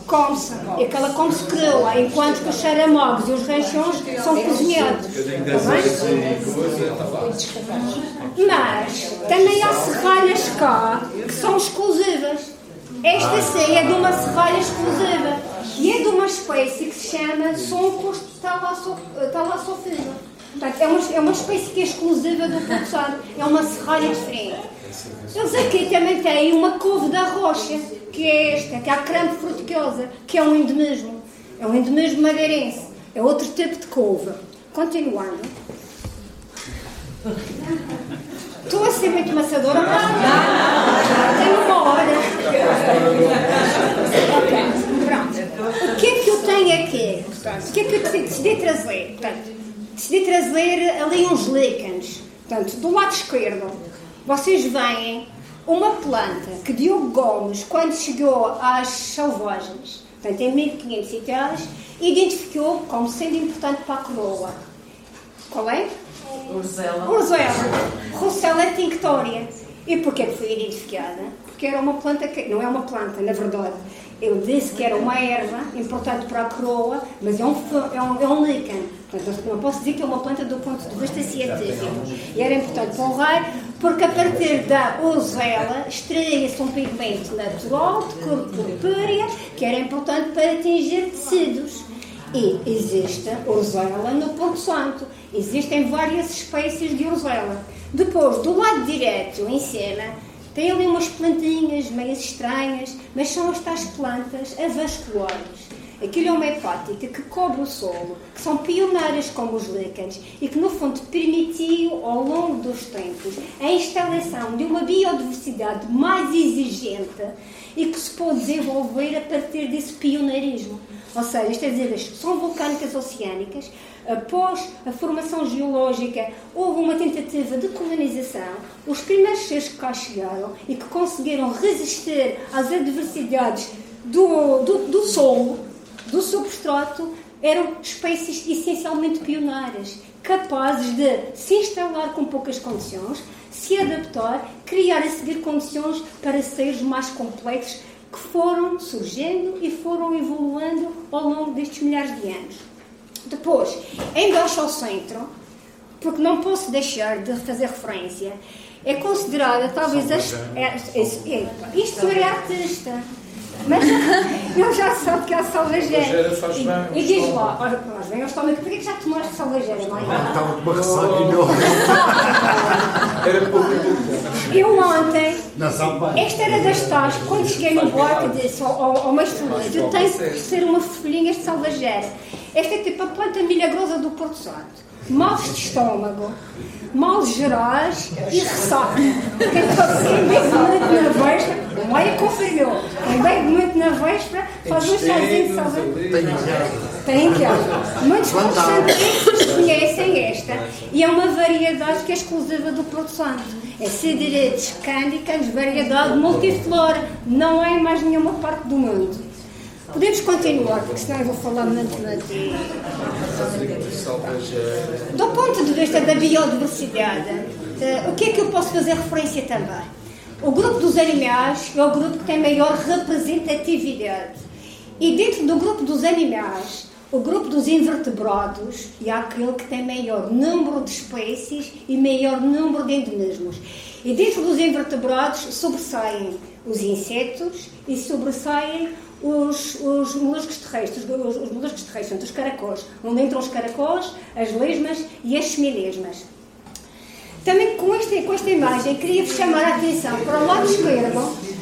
come-se. E aquela come-se crua, enquanto que os xaramogos e os ranchões são cozinhados. Mas também há serralhas cá que são exclusivas. Esta sim é de uma serralha exclusiva. E é de uma espécie que se chama Soncos talassofina. Portanto, é uma, é uma espécie que é exclusiva do Porto Santo. É uma serralha diferente. Eles aqui também têm uma couve da rocha, que é esta, que é a creme fruticosa, que é um endemismo. É um endemismo madeirense. É outro tipo de couve. Continuando. Estou a ser muito maçadora? Não, tenho uma hora. Pronto. O que é que eu tenho aqui? O que é que eu decidi trazer? Portanto, decidi trazer ali uns líquenes. Portanto, do lado esquerdo, vocês veem uma planta que Diogo Gomes, quando chegou às selvagens, portanto em 1500 e tal, identificou como sendo importante para a coroa. Qual é? Urzela. Urzela. Rossella tinctória. E porquê que foi identificada? Porque era uma planta que. Não é uma planta, na verdade. Eu disse que era uma erva importante para a coroa, mas é um, é um, é um. Portanto, não posso dizer que é uma planta do ponto de vista científico. E era importante para o rei, porque a partir da ozela extraía-se um pigmento natural de cor purpúrea, que era importante para atingir tecidos. E existe orzela no Ponto Santo. Existem várias espécies de orzela. Depois, do lado direito, em cima, tem ali umas plantinhas meio estranhas, mas são estas plantas avasculares. Aquilo é uma hepática que cobre o solo, que são pioneiras como os líquenes e que, no fundo, permitiu, ao longo dos tempos, a instalação de uma biodiversidade mais exigente e que se pôde desenvolver a partir desse pioneirismo. Ou seja, isto é dizer, as são vulcânicas oceânicas, após a formação geológica, houve uma tentativa de colonização. Os primeiros seres que cá chegaram e que conseguiram resistir às adversidades do, do, do solo, do substrato eram espécies essencialmente pioneiras, capazes de se instalar com poucas condições, se adaptar, criar a seguir condições para seres mais complexos que foram surgindo e foram evoluindo ao longo destes milhares de anos. Depois, em baixo ao centro, porque não posso deixar de fazer referência, é considerada talvez a. É, é, é, isto é artista. Mas eu já soube que há salvageira. E, e diz lá, olha, nós vem ao estômago, porquê que já tomaste salvageira, mãe? Estava com uma ressaca enorme. Era pouco Eu ontem, esta era das tais, quando cheguei no bloco disse ao, ao, ao mestre Luís, eu tenho que ser uma folhinha de salvageira. Esta é tipo a planta milagrosa do Porto Santo. Males de estômago, males gerais e ressaca. Quem bebe muito na véspera, não é confirmou. Quem bebe muito na véspera faz um chazinho de salvageira. Tem que haver. Muitos portugueses conhecem esta e é uma variedade que é exclusiva do Porto Santo. É Siderites cândicas, variedade multiflora. Não há em mais nenhuma parte do mundo. Podemos continuar, porque senão eu vou falar muito na Do ponto de vista da biodiversidade, uh, o que é que eu posso fazer referência também? O grupo dos animais é o grupo que tem maior representatividade. E dentro do grupo dos animais, o grupo dos invertebrados é aquele que tem maior número de espécies e maior número de endemismos. E dentro dos invertebrados sobressaem os insetos e sobressaem os, os moluscos terrestres, os, os moluscos terrestres, os caracóis, onde entram os caracóis, as lesmas e as semilesmas. Também com esta, com esta imagem queria-vos chamar a atenção para o lado esquerdo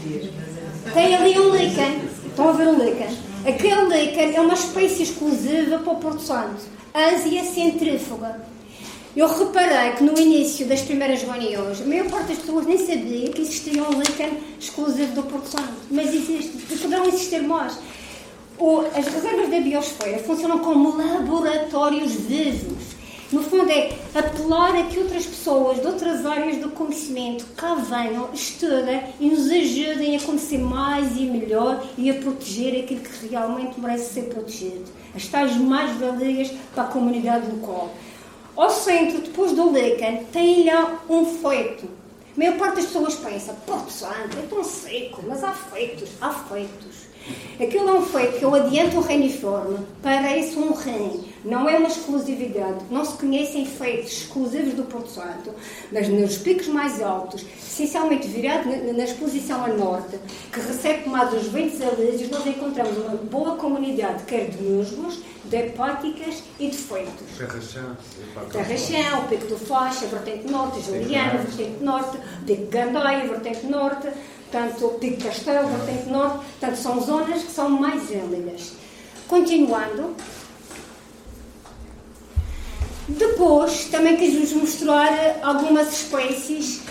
tem ali um líquen. Estão a ver um líquen? Aquele líquen é uma espécie exclusiva para o Porto Santo. Ânsia centrífuga. Eu reparei que no início das primeiras reuniões, a maior parte das pessoas nem sabia que existia um líquen exclusivo do Porto Santo. Mas existe, poderão existir mais. As reservas da biosfera funcionam como laboratórios vivos. No fundo, é apelar a que outras pessoas de outras áreas do conhecimento cá venham, estudem e nos ajudem a conhecer mais e melhor e a proteger aquilo que realmente merece ser protegido. As tais mais-valias para a comunidade local. Ao centro, depois do líquen, tem lá um feito. A maior parte das pessoas pensa, Porto Santo, é tão seco, mas há feitos, há feitos. Aquilo é um feito que eu adianto o reniforme, parece um rim. Não é uma exclusividade. Não se conhecem feitos exclusivos do Porto Santo, mas nos picos mais altos, essencialmente virado na, exposição a norte, que recebe mais os ventos alísios, nós encontramos uma boa comunidade, quer de musgos, de hepáticas e de feitos. Terrachão. Terrachão, o Pico do Faixa, a Vertente Norte, Juliana, a Vertente Norte, o Pico de Gandaia, a Vertente Norte, tanto o Pico Castelo, a Vertente Norte, portanto são zonas que são mais gélidas. Continuando, depois também quis-vos mostrar algumas espécies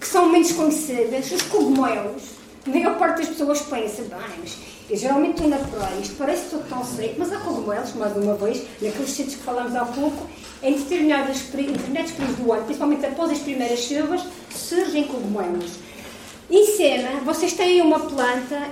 que são menos conhecidas, os cogumelos. A maior parte das pessoas pensa, bem, mas eu geralmente estou na praia, isto parece tudo tão seco, mas há cogumelos, mais uma vez, naqueles sítios que falámos há pouco, em determinados períodos do ano, principalmente após as primeiras chuvas, surgem cogumelos. Em cena, vocês têm uma planta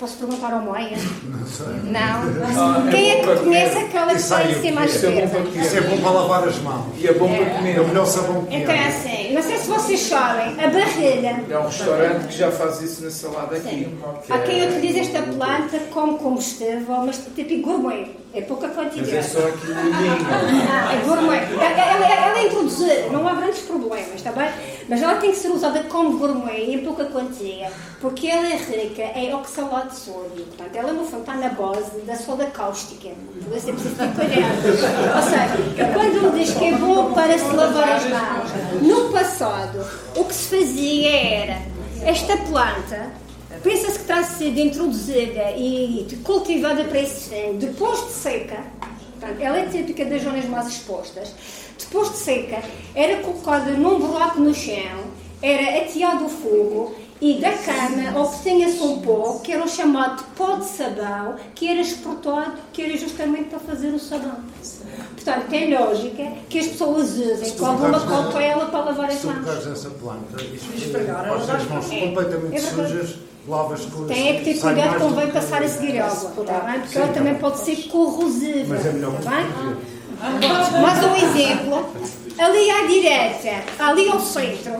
Posso perguntar ao Moia? Não sei. Não? Ah, Quem é, que conhece aquela que está em cima à esquerda? Isso é bom para lavar as mãos. E é bom para comer. É o melhor sabão que Então é assim, não sei se vocês sabem, a barrilha. É um restaurante que já faz isso na salada aqui. Há quem utilize esta planta como combustível, mas tipo gourmet. É pouca quantidade. Mas é só aqui o Ah, é gourmet. Ela, ela, ela é introduzida, não há grandes problemas, está bem? Mas ela tem que ser usada como gourmet em pouca quantia, porque ela é rica em oxalato de sódio. Portanto, ela no fundo está na base da soda cáustica. Por isso é preciso ter cuidado. Ou seja, quando diz que é bom para se lavar as mãos, no passado, o que se fazia era esta planta pensa-se que terá sido introduzida e cultivada para esse fim depois de seca. Ela é típica das zonas mais expostas. Depois de seca, era colocada num buraco no chão, era ateado o fogo e da cama obtinha-se um pó que era o chamado pó de sabão, que era exportado, que era justamente para fazer o sabão. Portanto, tem lógica que as pessoas usem com alguma cautela para lavar as Se tu mãos. pegares essa planta e esfregar, esfregas ela as mãos É, completamente é sujas, lavas com Tem é que ter cuidado do vai que- passar a seguir água, está bem? Porque ela Sim, também tá pode ser corrosiva, Mas é melhor está bem? Mas um exemplo, ali à direita, ali ao centro,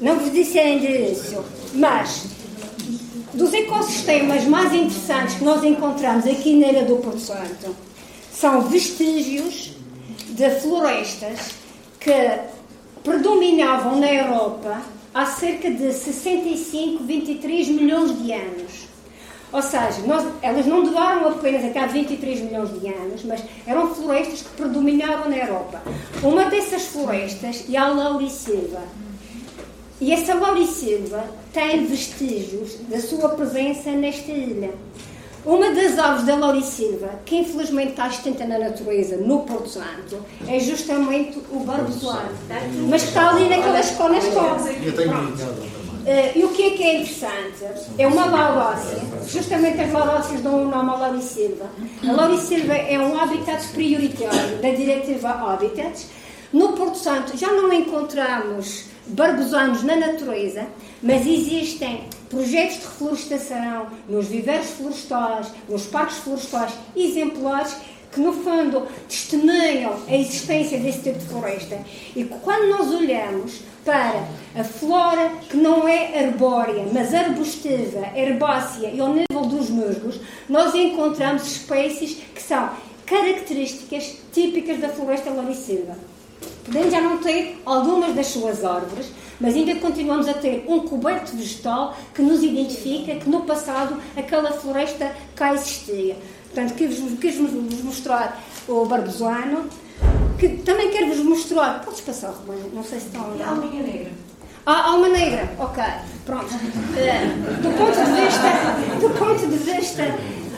não vos disse ainda isso, mas dos ecossistemas mais interessantes que nós encontramos aqui na Ilha do Porto Santo são vestígios de florestas que predominavam na Europa há cerca de 65, 23 milhões de anos. Ou seja, nós- elas não duraram apenas até há 23 milhões de anos, mas eram florestas que predominaram na Europa. Uma dessas florestas é a laurisilva. E essa laurisilva tem vestígios da sua presença nesta ilha. Uma das aves da laurisilva, que infelizmente está extinta na natureza, no Porto Santo, é justamente o barbezoado, mas que está ali naquelas conas todas. Eh, e o que é que é interessante? É uma laurácea. Justamente as lauráceas dão o nome à laurisilva. A laurisilva é um habitat prioritário da Diretiva Habitats. No Porto Santo já não encontramos barbosanos na natureza, mas existem projetos de reflorestação nos viveiros florestais, nos parques florestais exemplares que no fundo testemunham a existência desse tipo de floresta. E quando nós olhamos para a flora que não é arbórea, mas arbustiva, herbácea e ao nível dos musgos, nós encontramos espécies que são características típicas da floresta laurisilva. Podemos já não ter algumas das suas árvores, mas ainda continuamos a ter um coberto vegetal que nos identifica que no passado aquela floresta cá existia. Portanto, quis-vos quis mostrar o barbezoano, que também quero-vos mostrar. Podes passar, Romana? Não sei se estão a A alminha negra. Ah, alma negra, ok, pronto. Eh, do ponto de vista, do ponto de vista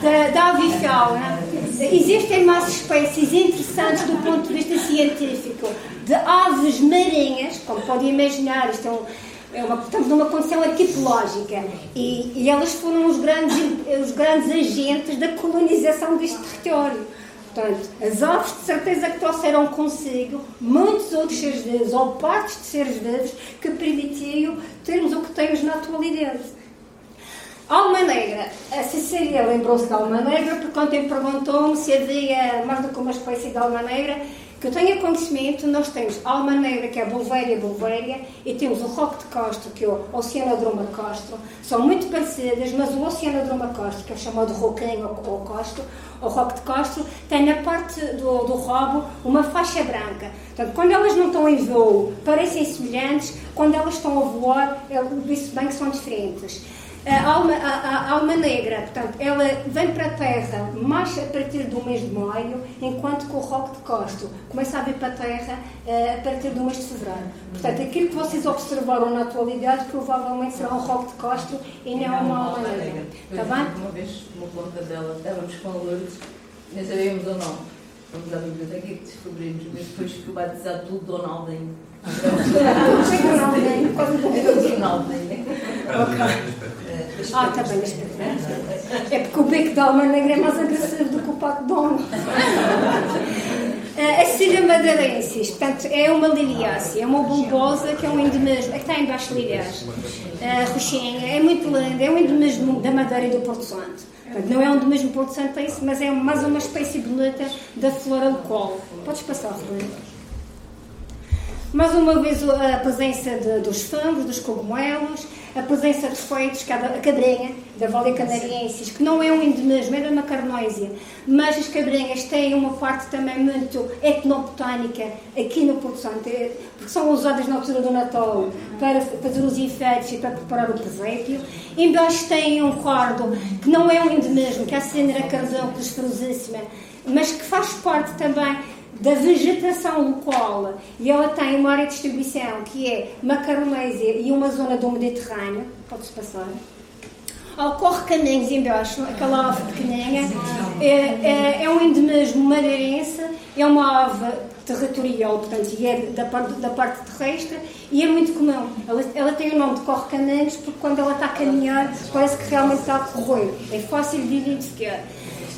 da, da avifauna, existem mais espécies interessantes do ponto de vista científico de aves marinhas, como podem imaginar, isto é é uma, estamos numa condição arquipelógica e, e elas foram os grandes, os grandes agentes da colonização deste território. Portanto, as aves de certeza que trouxeram consigo muitos outros seres vivos, ou partes de seres vivos, que permitiam termos o que temos na atualidade. Alma Negra. A Cecília lembrou-se da Alma Negra porque ontem perguntou-me se havia mais do que uma espécie de Alma Negra. Que eu tenha conhecimento, nós temos a Alma Negra, que é Bulvéria bulvéria, e temos o Roque de Castro, que é o Oceanodroma Castro. São muito parecidas, mas o Oceanodroma Castro, que é chamado Roquinho ou Castro, o de Castro, tem na parte do, do rabo uma faixa branca. Portanto, quando elas não estão em voo, parecem semelhantes, quando elas estão a voar, eu disse bem que são diferentes. A alma, a, a alma negra, portanto, ela vem para a Terra mais a partir do mês de maio, enquanto que o roque de Castro começa a vir para a Terra eh, a partir do mês de fevereiro. Portanto, aquilo que vocês observaram na atualidade provavelmente será um roque de Castro e não uma alma negra. Está bem? Uma vez, uma conta dela, estávamos com a Lourdes, nem sabíamos o nome. Fomos à biblioteca e descobrimos, mas depois ficou batizado pelo Donaldinho. Não sei que não, nem por causa do- Era o Donaldinho. Ah, está bem, mas é porque o beco de alma negra é mais agressivo do que o pato de homem. A Cília madeirensis, portanto, é uma liliácea, é uma bulbosa que é um endemismo, é que está embaixo liliás. A roxinha é muito linda, é um endemismo da Madeira e do Porto Santo. Portanto, não é um endemismo Porto Santo, mas é mais uma espécie bonita da flora local. Podes passar, Fernando. Mais uma vez a presença de- dos fungos, dos cogumelos, a presença de feitos, cada- a cabrinha, da Valia Canariensis, que não é um endemismo, é da Macarnoisia, mas as cabrinhas têm uma parte também muito etnobotânica aqui no Porto Santo, é- porque são usadas na altura do Natal para fazer os efeitos e para preparar o presépio. Embaixo tem um cordo que não é um endemismo, que é a Cendra Cardão Crisperosíssima, mas que faz parte também da vegetação local e ela tem uma área de distribuição que é Macaronésia e uma zona do Mediterrâneo, pode-se passar, ao corre caminhos embaixo, aquela ave pequenina, é, é, é um endemismo madeirense, é uma ave territorial, portanto, e é da parte, da parte terrestre, e é muito comum. Ela, ela tem o nome de corre caminhos porque quando ela está a caminhar parece que realmente está a correr. É fácil de identificar.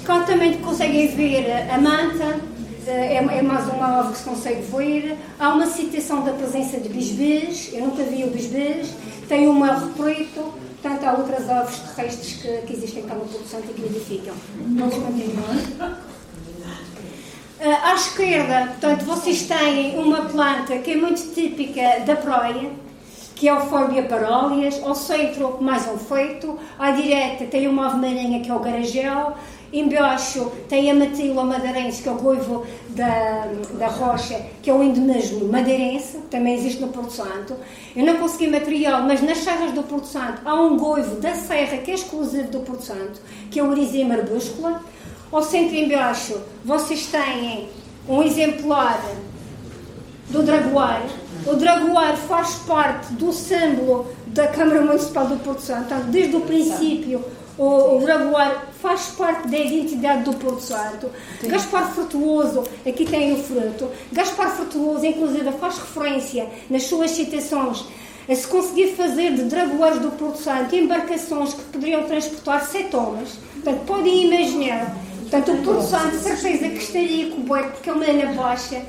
Cá também conseguem ver a manta, é, é mais uma ave que se consegue ver. Há uma citação da presença de bisbês, eu nunca vi o bisbês. Tem o mar preto, portanto há outras aves terrestres que, que existem cá no Porto e que nidificam. Vamos continuar. Uh, à esquerda, portanto, vocês têm uma planta que é muito típica da praia, que é o Fórbia parólias. Ao centro, mais um feito. À direita tem uma ave marinha que é o garagel. Embaixo tem a matila madeirense, que é o goivo da, da rocha, que é o endemismo madeirense, também existe no Porto Santo. Eu não consegui material, mas nas serras do Porto Santo há um goivo da serra que é exclusivo do Porto Santo, que é o Erisema arbúscula. Ao centro embaixo vocês têm um exemplar do Dragoar. O Dragoar faz parte do símbolo da Câmara Municipal do Porto Santo. Portanto, desde o princípio o, o faz parte da identidade do Porto Santo. Sim. Gaspar Frutuoso, aqui tem o fruto. Gaspar Frutuoso, inclusive, faz referência nas suas citações a se conseguir fazer de dragoeiros do Porto Santo embarcações que poderiam transportar sete homens. Portanto, podem imaginar. Portanto, o Porto Santo, certeza que estaria coberto, porque é uma ilha baixa,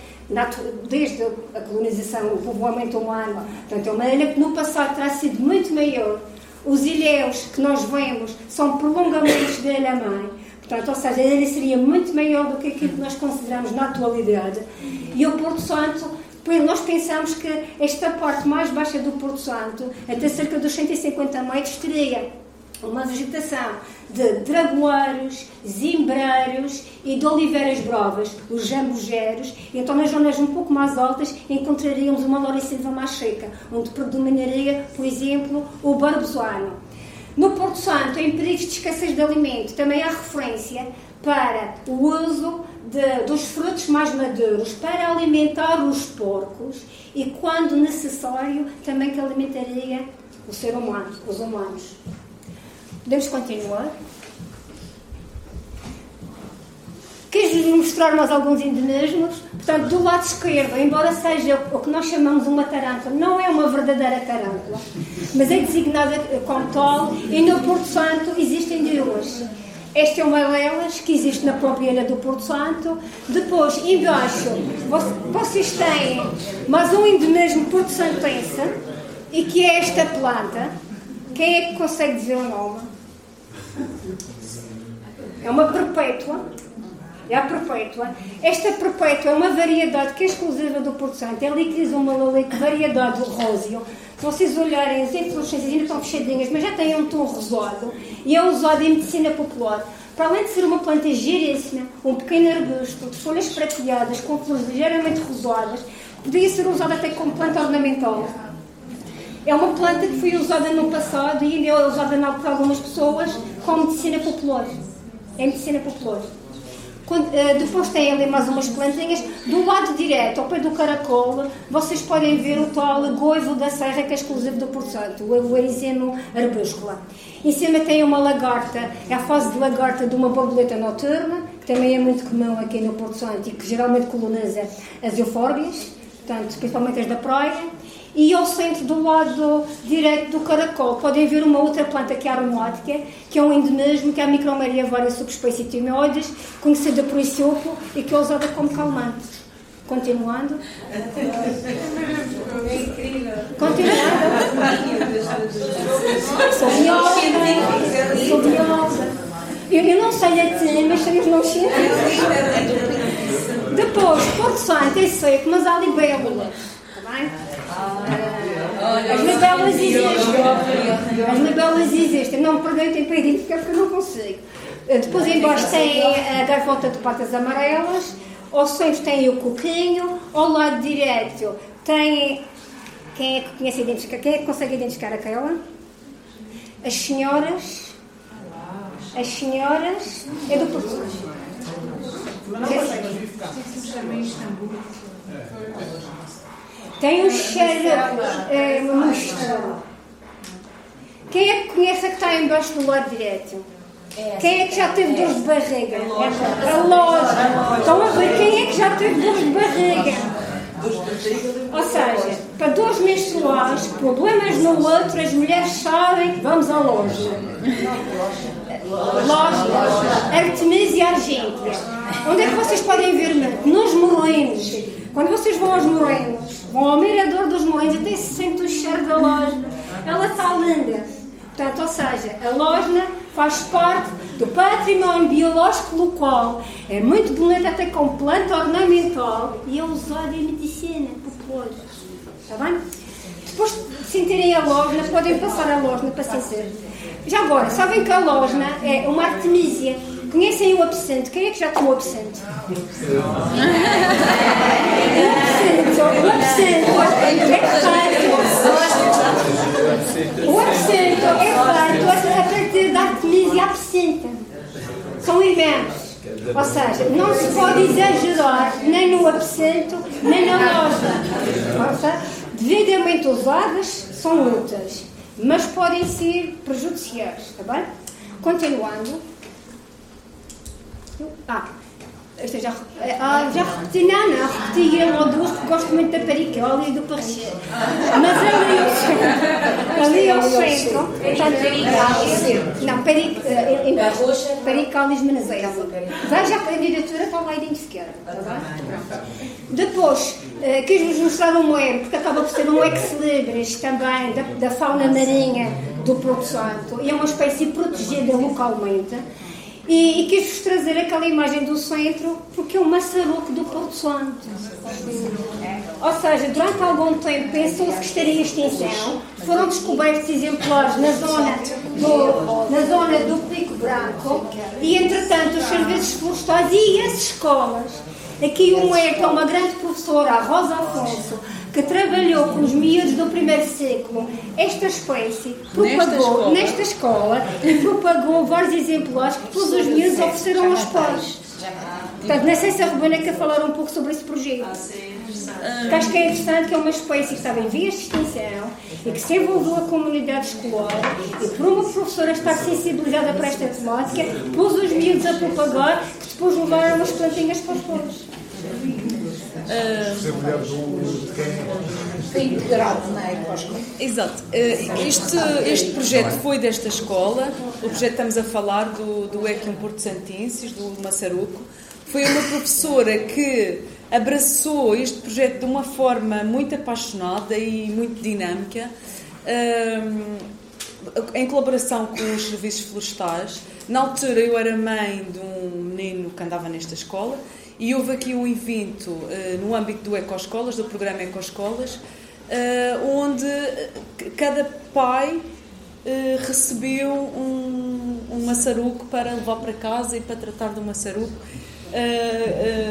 desde a colonização, o povoamento humano. Portanto, é uma ilha que no passado terá sido muito maior os ilhéus que nós vemos são prolongamentos da ilha-mãe. Portanto, ou seja, ilha seria muito maior do que aquilo que nós consideramos na atualidade. E o Porto Santo, nós pensamos que esta parte mais baixa do Porto Santo, até cerca dos 150 metros, teria uma vegetação de dragoeiros, zimbreiros e de oliveiras brovas, os jambugeros. E então, nas zonas um pouco mais altas, encontraríamos uma laurisilva mais seca, onde predominaria, por exemplo, o barbuzano. No Porto Santo, em perigos de escassez de alimento, também há referência para o uso de, dos frutos mais maduros para alimentar os porcos e, quando necessário, também que alimentaria o ser humano, os humanos. Podemos continuar? Quis mostrar mais alguns endemismos. Portanto, do lado esquerdo, embora seja o que nós chamamos uma tarântula, não é uma verdadeira tarântula, mas é designada como tal, e no Porto Santo existem duas. Esta é uma delas que existe na própria ilha do Porto Santo. Depois, embaixo, vocês têm mais um endemismo porto santense, e que é esta planta. Quem é que consegue dizer o nome? É uma perpétua. É a perpétua. Esta perpétua é uma variedade que é exclusiva do Porto Santo. É ali que diz uma lalique, variedade do róseo. Se vocês olharem, as inflorescências ainda estão fechadinhas, mas já têm um tom rosado. E é usado em medicina popular. Para além de ser uma planta giríssima, um pequeno arbusto de folhas prateadas com flores ligeiramente rosadas, podia ser usado até como planta ornamental. É uma planta que foi usada no passado e ainda é usada por algumas pessoas como medicina popular. É medicina popular. Quando, uh, depois tem ali mais umas plantinhas. Do lado direito, ao pé do caracol, vocês podem ver o tal goivo da serra que é exclusivo do Porto Santo, o eriseno arbúscula. Em cima tem uma lagarta, é a fase de lagarta de uma borboleta noturna, que também é muito comum aqui no Porto Santo e que geralmente coloniza as eufórbias, portanto, principalmente as da praia. E ao centro do lado direito do caracol podem ver uma outra planta que é aromática, que é um endemismo, que é a Micromeria varia subespécie conhecida por Isiopo e que é usada como calmante. Continuando. É incrível. Continuando. Sou bióloga. Eu, não sei latim, mas somos não científicos. Depois, Porto Santo é seco, mas há libélulas. Bem? As libelas existem. As libelas existem. Não me perguntem para identificar porque eu não consigo. Depois embaixo tem a gaivota de patas amarelas. Ao centro tem o coquinho. Ao lado direito tem... Quem é que conhece identificar? Quem é que consegue identificar aquela? As senhoras. As senhoras. É do Porto. Não sei. Tem um cheiro é, Quem é que conhece a que está embaixo do lado direito? Quem é que já teve dor de barriga? A loja. Estão a ver quem é que já teve dor de barriga? Ou seja, para dores menstruais, problemas no outro, as mulheres sabem, vamos à loja. Loja, Artemisia argentea. Onde é que vocês podem ver muito? Nos morenos. Quando vocês vão aos morenos, vão ao mirador dos morenos, até se sente o cheiro da loja. Ela está linda. Portanto, ou seja, a loja faz parte do património biológico local. É muito bonita até com planta ornamental e é usada em medicina popular. Está bem? Depois de sentirem a losna, podem passar a losna para sentir. Já agora, sabem que a losna é uma artemisia. Conhecem o absento? Quem é que já tomou absento? O absento, o absento é feito. O absento é feito a partir da artemisia absenta. São irmãos. Ou seja, não se pode exagerar nem no absento, nem na loja. Devidamente usadas, são úteis, mas podem ser prejudiciais, está bem? Continuando. Ah, esta já, ah, já repeti, não, não, repeti uma ou duas porque gosto muito da Pericola e do Parrier. Mas ali ao centro, ali ao centro, portanto, não, Peric, uh, Pericolis Menezes. Veja a candidatura, está lá identificada. Está bem? Depois, quis-vos mostrar um moero, porque acaba por ser um ex-libris também da, da fauna marinha do Porto Santo, e é uma espécie protegida localmente. E, e quis-vos trazer aquela imagem do centro porque é o maçaroco do Porto Santo. Ou seja, durante algum tempo pensou-se que estaria em extinção. Foram descobertos exemplares na zona do, na zona do Pico Branco e, entretanto, os serviços florestais e as escolas. Aqui que é uma grande professora, a Rosa Afonso, que trabalhou com os miúdos do primeiro século esta espécie, propagou nesta escola, e propagou vários exemplares que todos os miúdos ofereceram aos pais. Portanto, não sei se a quer falar um pouco sobre esse projeto. Porque acho que é interessante que é uma espécie que estava em vias de extinção e que se envolveu a comunidade escolar e por uma professora estar sensibilizada para esta temática, pôs os miúdos a propagar que depois levaram as plantinhas para os pais. Ser mulher do, de quem? integrado na Ecoscola. Exato. Uh, Este, este projeto foi desta escola. O projeto estamos a falar do, do Equium Porto Santenses, do Massaruco. Foi uma professora que abraçou este projeto de uma forma muito apaixonada e muito dinâmica, um, em colaboração com os serviços florestais. Na altura eu era mãe de um menino que andava nesta escola e houve aqui um evento uh, no âmbito do Ecoescolas, do programa Ecoescolas, uh, onde cada pai uh, recebeu um, um maçaruco para levar para casa e para tratar do maçaruco.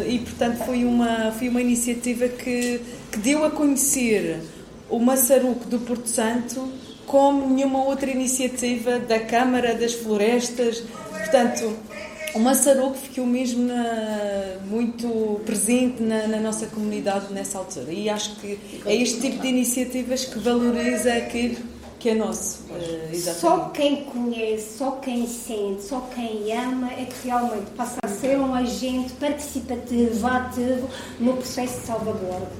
e portanto foi uma, foi uma iniciativa que, que deu a conhecer o maçaruco do Porto Santo como nenhuma outra iniciativa da Câmara das Florestas. Portanto, o Massaruco ficou mesmo na, muito presente na, na, nossa comunidade nessa altura e acho que é este tipo de iniciativas que valoriza aquilo que é nosso. Uh, só quem conhece, só quem sente, só quem ama é que realmente passa a ser um agente participativo, ativo no processo de salvaguarda.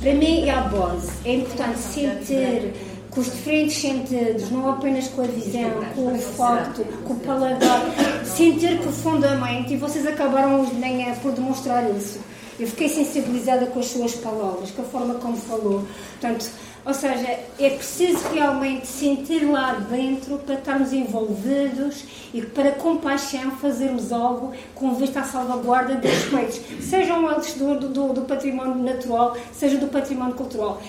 Para mim é a base. É importante sentir com os diferentes sentidos, não apenas com a visão, com o olfato, com o paladar, sentir profundamente, e vocês acabaram hoje de manhã por demonstrar isso. Eu fiquei sensibilizada com as suas palavras, com a forma como falou. Portanto, ou seja, é preciso realmente sentir lá dentro para estarmos envolvidos e para com paixão fazermos algo com vista à salvaguarda dos aspectos, sejam eles do, do, do património natural, seja do património cultural.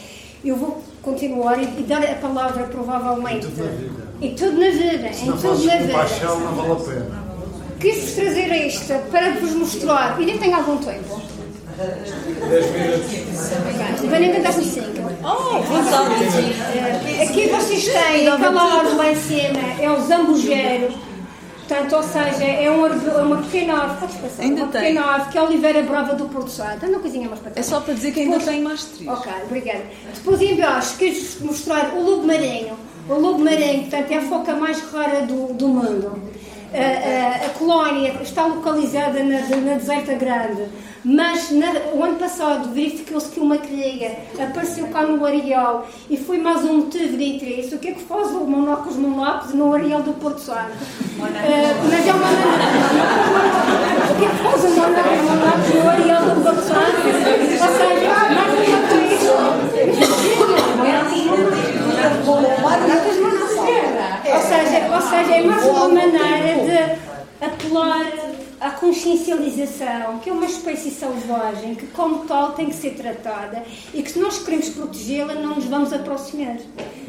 Eu vou continuar e, e dar a palavra provavelmente. E tudo na vida. Em tudo na vida. Se não em tudo na vida. paixão, não vale a pena. Quis-vos trazer esta para vos mostrar. Ainda tem algum tempo? 10 minutos. Vai nem tentar com 5. Oh, Aqui vocês têm, aquela árvore lá em cima, é o zambujeiro. Portanto, ou seja, é uma, é uma pequena árvore, podes passar, Ainda uma tem. pequena árvore que é a Oliveira Brava do Porto Santo. É uma coisinha mais para É só para dizer que ainda Depois- tem mais três. Ok, obrigada. Depois em baixo, queres mostrar o lobo marinho. o lobo marinho, portanto, é a foca mais rara do, do mundo. A, a, a colónia está localizada na, na Deserta Grande, mas na, o ano passado verificou-se que uma criaria apareceu cá no areal e foi mais um motivo de interesse. O que é que faz o monóculos monóculos no areal do Porto Santo? Uh, mas é uma O que é que faz o monóculos monóculos no areal do Porto Santo? Ou seja, mais uma vez. Ou seja, ou seja, é mais uma maneira de apelar à que é uma espécie selvagem que, como tal, tem que ser tratada e que, se nós queremos protegê-la, não nos vamos aproximar.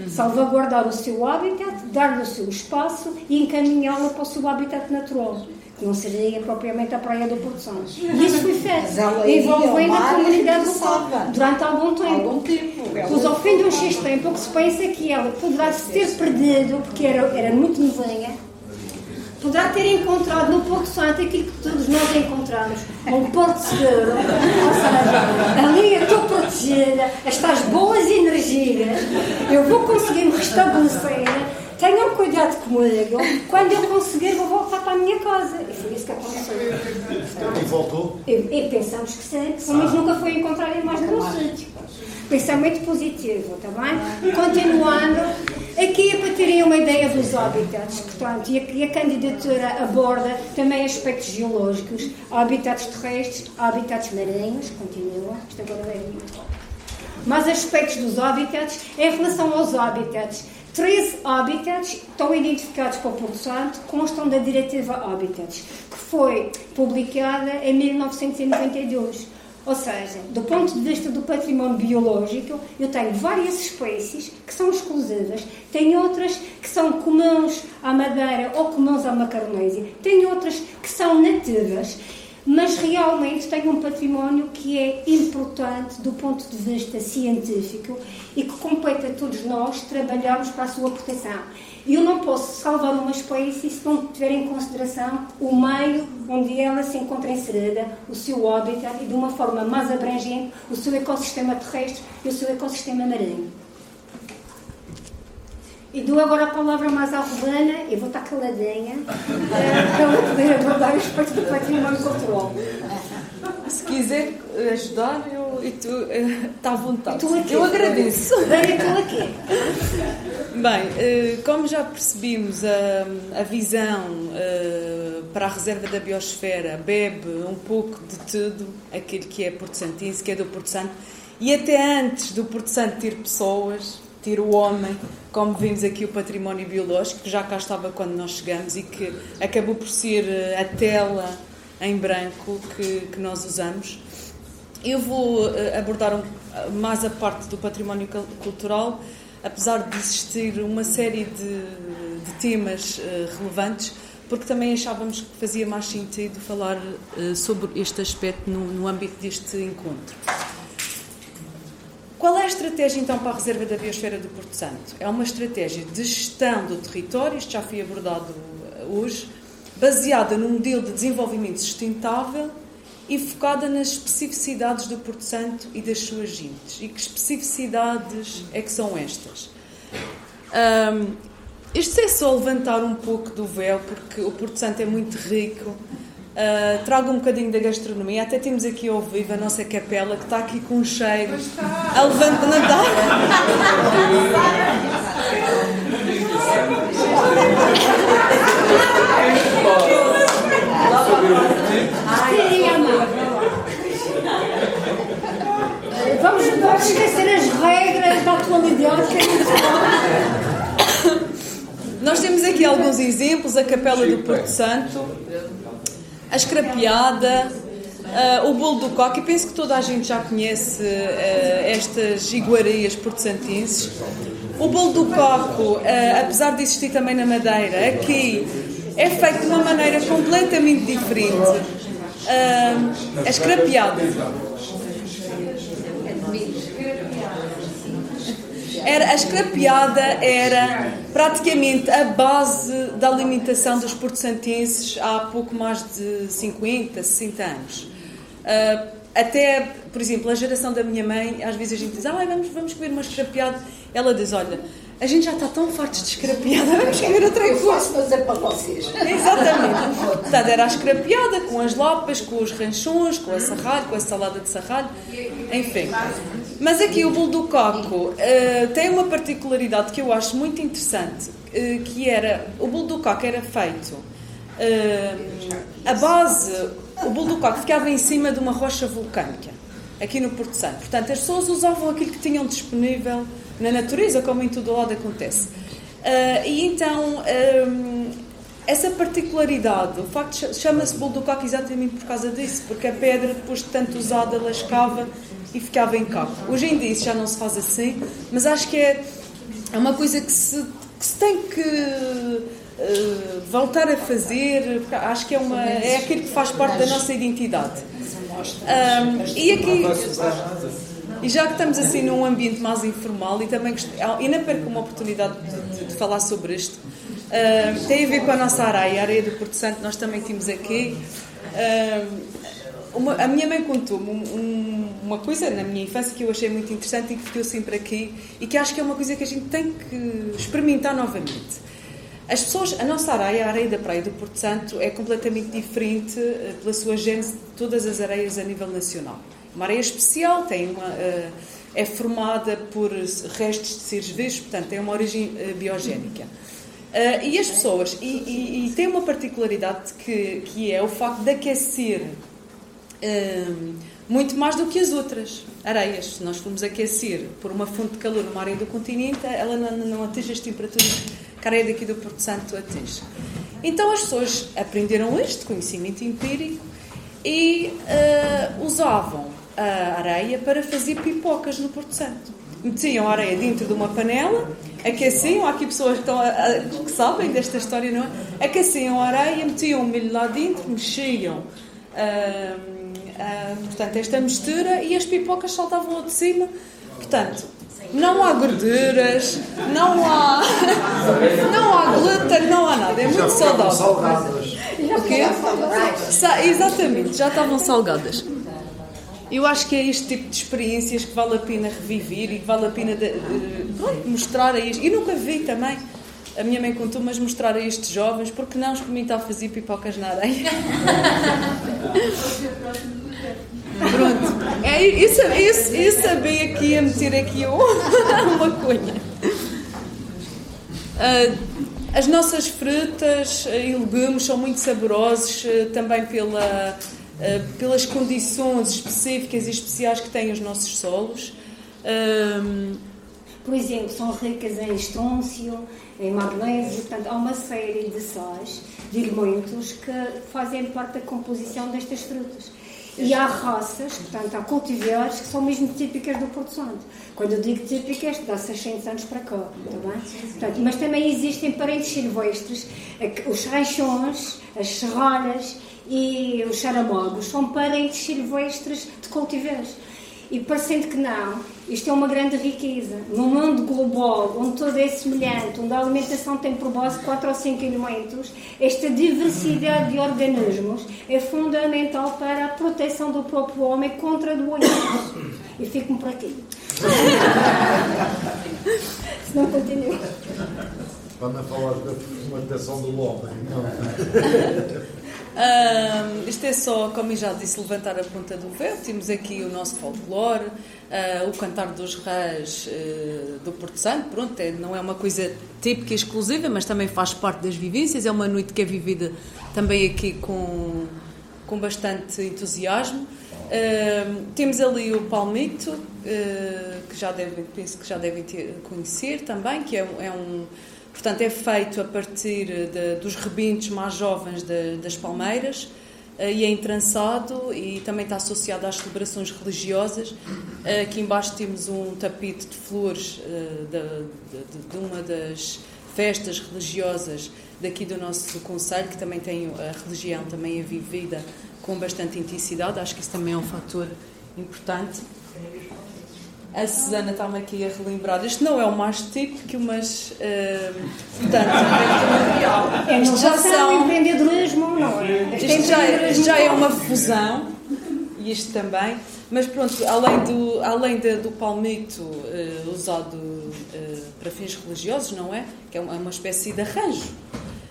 Salvaguardar o seu habitat, dar-lhe o seu espaço e encaminhá-la para o seu habitat natural que não seria propriamente a praia do Porto Santo. Isso foi feito, envolvendo a comunidade local durante algum tempo. Algum tempo. Pois ao fim de um X tempo, o que se pensa é que ela poderá se ter perdido, porque era, era muito novinha, poderá ter encontrado no Porto Santo aquilo que todos nós encontramos, um Porto seguro, ou seja, ali eu estou protegida, estas boas energias, eu vou conseguir me restabelecer tenham cuidado comigo, quando eu conseguir vou voltar para a minha casa. E foi isso que aconteceu. E voltou? E, e pensamos que sim, mas nunca foi encontrar em mais nenhum sítio. Pensamento positivo, está bem? Continuando, aqui é para terem uma ideia dos habitats, portanto, e a, e a candidatura aborda também aspectos geológicos, habitats terrestres, habitats marinhos, continua, isto agora é muito mas aspectos dos habitats em relação aos habitats 13 habitats estão identificados para o Porto Santo, constam da Diretiva Habitats, que foi publicada em 1992. Ou seja, do ponto de vista do património biológico, eu tenho várias espécies que são exclusivas, tenho outras que são comuns à Madeira ou comuns à Macaronésia, tenho outras que são nativas mas realmente tem um património que é importante do ponto de vista científico e que compete a todos nós trabalharmos para a sua proteção. E eu não posso salvar uma espécie se não tiver em consideração o meio onde ela se encontra inserida, o seu habitat e, de uma forma mais abrangente, o seu ecossistema terrestre e o seu ecossistema marinho. E dou agora a palavra mais à Rubana, eu vou estar caladinha, eh, para ela poder abordar os aspectos do património cultural. Se quiser ajudar, eu, tu, está eh, à vontade. Aqui, eu agradeço. Bem, estou aqui. Bem, eh, como já percebimos, a, a visão para a reserva da biosfera bebe um pouco de tudo aquilo que é Porto Santinho, que é do Porto Santo, e até antes do Porto Santo ter pessoas, ter o homem, como vimos aqui o património biológico, que já cá estava quando nós chegamos e que acabou por ser eh, a tela em branco que, que nós usamos. Eu vou eh, abordar mais a parte do património cultural, apesar de existir uma série de, de temas uh, relevantes, porque também achávamos que fazia mais sentido falar sobre este aspecto no, no âmbito deste encontro. Qual é a estratégia então para a reserva da biosfera do Porto Santo? É uma estratégia de gestão do território, isto já foi abordado hoje, baseada num modelo de desenvolvimento sustentável e focada nas especificidades do Porto Santo e das suas gentes. E que especificidades é que são estas? Um, isto é só levantar um pouco do véu, porque o Porto Santo é muito rico Uh, trago um bocadinho da gastronomia. Até temos aqui ao vivo a nossa capela que está aqui com um cheiro a levantar. Não está? Vamos, esquecer as regras da atualidade. Nós temos aqui alguns exemplos, a Capela do Porto Santo a escrapeada, uh, o bolo do coque. E penso que toda a gente já conhece uh, estas iguarias portosantenses. O bolo do coco, uh, apesar de existir também na Madeira, aqui é feito de uma maneira completamente diferente. a escrapeada. Era, a escrapeada era praticamente a base da alimentação dos porto-santenses há pouco mais de 50, 60 anos. Uh, até, por exemplo, a geração da minha mãe, às vezes a gente diz, ah, vamos, vamos comer uma escrapeada. Ela diz, olha, a gente já está tão fartos de escrapeada, vamos comer outra Eu coisa. faço, mas é para vocês. Exatamente. Portanto, era a escrapeada com as lapas, com os ranchões, com a sarralho, com a salada de sarralho, enfim. Mas aqui o bolo do coco eh, tem uma particularidade que eu acho muito interessante, eh, que era, o bolo do coco era feito, eh, a base, o bolo do coco ficava em cima de uma rocha vulcânica, aqui no Porto Santo. Portanto, as pessoas usavam aquilo que tinham disponível na natureza, como em todo lado acontece. E então, essa particularidade, o facto chama-se bolo do coco exatamente por causa disso, porque a pedra, depois de tanto usada, lascava e ficava em coco. Hoje em dia isso já não se faz assim, mas acho que é, é uma coisa que se, que se tem que eh, voltar a fazer, acho que é, uma, é aquilo que faz parte da nossa identidade. Ahm, e aqui, e já que estamos assim num ambiente mais informal e também e não perco uma oportunidade de, de- falar sobre isto, ahm, tem a ver com a nossa areia, a areia do Porto Santo, nós também temos aqui. Ahm, uma- a minha mãe contou-me um- um- uma coisa na minha infância que eu achei muito interessante e que ficou sempre aqui e que acho que é uma coisa que a gente tem que experimentar novamente. As pessoas, a nossa areia, a areia da Praia do Porto Santo, é completamente diferente eh, pela sua gênese de todas as areias a nível nacional. Uma areia especial, tem uma, eh, é formada por restos de seres vivos, portanto, tem uma origem eh, biogénica. E as pessoas, e, e- e tem uma particularidade que, que é o facto de aquecer muito mais do que as outras areias. Se nós formos aquecer por uma fonte de calor numa areia do continente, ela não, não atinge as temperaturas que a areia daqui do Porto Santo atinge. Então as pessoas aprenderam este conhecimento empírico e ah, usavam a areia para fazer pipocas no Porto Santo. Metiam a areia dentro de uma panela, aqueciam, há aqui pessoas que, estão a- a- que sabem desta história, não é? Aqueciam a areia, metiam o milho lá dentro, mexiam ah, portanto, esta mistura e as pipocas saltavam ao de cima. Portanto, não há gorduras, não há, não há glúten, não há nada. É muito saudável. Salgadas. O quê? Sa- exatamente, já estavam salgadas. Eu acho que é este tipo de experiências que vale a pena reviver e que vale a pena de- de- pronto, mostrar a estes. E nunca vi também, a minha mãe contou, mas mostrar a estes jovens, porque não experimentar fazer pipocas na areia. Pronto, é, sabia, eu, eu sabia que ia meter aqui um- uma cunha. Ah, as nossas frutas e legumes são muito saborosos eh, também pela, eh, pelas condições específicas e especiais que têm os nossos solos. Por exemplo, são ricas em estrôncio, em magnésio, portanto, há uma série de sais, de elementos que fazem parte da composição destas frutas. E há raças, portanto, há cultivares que são mesmo típicas do Porto Santo. Quando eu digo típicas, dá 600 anos para cá, está bem? Portanto, mas também existem parentes silvestres, os ranchões, as serralhas e os charamogos são parentes silvestres de cultivares. E parecendo que não, isto é uma grande riqueza. Num mundo global, onde tudo é semelhante, onde a alimentação tem por base 4 ou 5 elementos, esta diversidade de organismos é fundamental para a proteção do próprio homem contra doenças. E fico-me por aqui. Se não continuo. Vamos a falar da fermentação do homem. Não. Isto é só, como já disse, levantar a ponta do véu. Temos aqui o nosso folclore, ah, o cantar dos reis eh, do Porto Santo. Pronto, é- não é uma coisa típica e exclusiva, mas também faz parte das vivências. É uma noite que é vivida também aqui com, com bastante entusiasmo. Temos ali o palmito, eh, que já devem, penso que já devem ter, conhecer também, que é, é um Portanto, é feito a partir de- dos rebentos mais jovens de- das palmeiras eh, e é entrançado e também está associado às celebrações religiosas. Eh, Aqui embaixo temos um tapete de flores eh, de, de uma das festas religiosas daqui do nosso conselho, que também tem a religião também é vivida com bastante intensidade. Acho que isso também é um fator importante. A Susana está-me aqui a relembrar. Isto não é o mais típico, mas. eh, portanto, É isto já inovação, são. empreendedorismo, não é? Este Isto já, é- já é uma fusão e isto também. Mas pronto, além do, além de, do palmito uh, usado uh, para fins religiosos, não é? Que é uma, uma espécie de arranjo.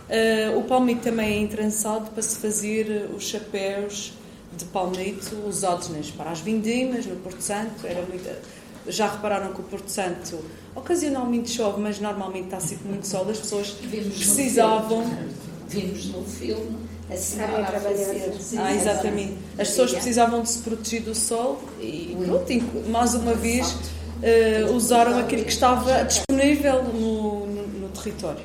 Uh, o palmito também é entrançado para se fazer os chapéus de palmito usados nas, para as vindimas, no Porto Santo. Era muito, já repararam que o Porto Santo ocasionalmente chove, mas normalmente está sempre muito sol. As pessoas Vimos precisavam. Vimos no filme a senhora a fazer. Ah, exatamente. As pessoas precisavam de se proteger do sol e pronto, e mais uma vez eh, usaram aquilo que estava disponível no, no, no território.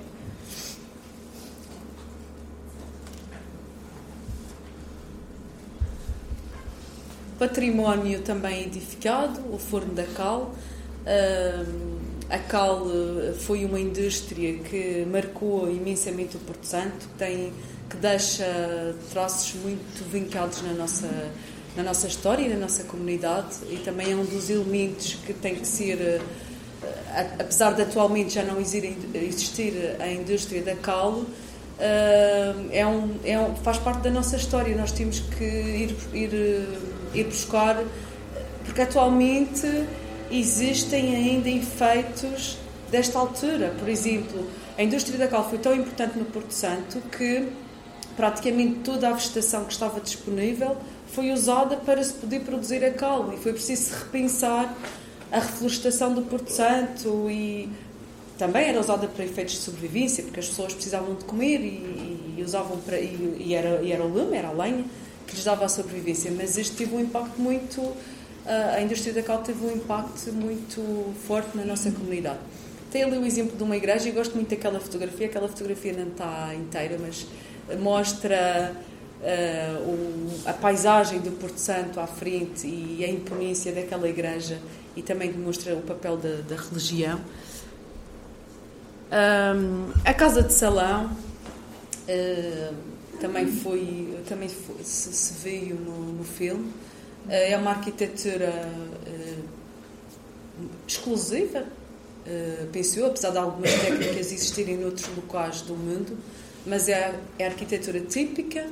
Património também edificado, o Forno da Cal. A cal eh, foi uma indústria que marcou imensamente o Porto Santo, que, tem, que deixa traços muito vincados na nossa, na nossa história e na nossa comunidade e também é um dos elementos que tem que ser, eh, apesar de atualmente já não existir, a indústria da cal, eh, é um, é um- faz parte da nossa história. Nós temos que ir, ir, ir buscar, porque atualmente existem ainda efeitos desta altura. Por exemplo, a indústria da cal foi tão importante no Porto Santo que praticamente toda a vegetação que estava disponível foi usada para se poder produzir a cal e foi preciso repensar a reflorestação do Porto Santo e também era usada para efeitos de sobrevivência porque as pessoas precisavam de comer e, e usavam para e, e era e era o lume, era a lenha que lhes dava a sobrevivência mas isto teve um impacto muito a a indústria da cal teve um impacto muito forte na nossa comunidade tem ali o exemplo de uma igreja e gosto muito daquela fotografia aquela fotografia não está inteira mas mostra eh, o- a paisagem do Porto Santo à frente e a imponência daquela igreja e também demonstra o papel da, da religião. Ahm, a Casa de Salão eh, também foi, também foi- se, se veio no, no filme. Eh, é uma arquitetura eh, exclusiva, eh, penso eu, apesar de algumas técnicas existirem noutros locais do mundo, mas é, é a arquitetura típica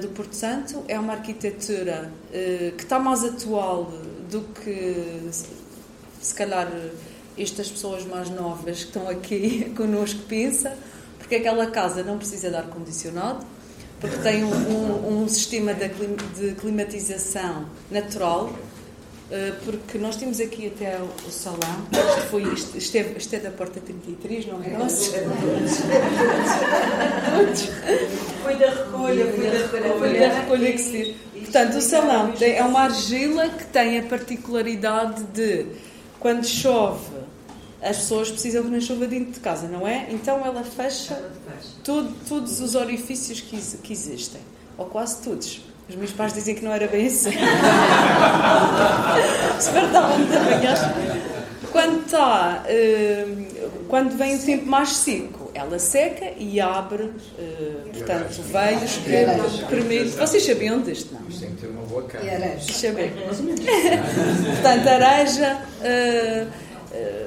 do Porto Santo, é uma arquitetura que está mais atual do que se, calhar estas pessoas mais novas que estão aqui connosco pensam, porque aquela casa não precisa de ar-condicionado, porque tem um, um- um sistema de, climatização natural, eh, porque nós temos aqui até o, o salão, isto, foi, isto, isto, é, isto é da porta 33, não é nosso? Foi da recolha, foi da recolha. Foi da recolha que se Portanto, o salão tem- é uma argila que tem a particularidade de, quando chove, as pessoas precisam que não chova dentro de casa, não é? Então ela fecha todo- todos os orifícios que, que existem, ou quase todos. Os meus pais dizem que não era bem assim. Também acho. Quando está, eh, quando vem o tempo mais seco, ela seca e abre, eh, portanto, veios que permite. Vocês sabiam disto, não? Isto tem que ter uma boa cara. E areia. Deixa eu ver. portanto, areja. eh, eh,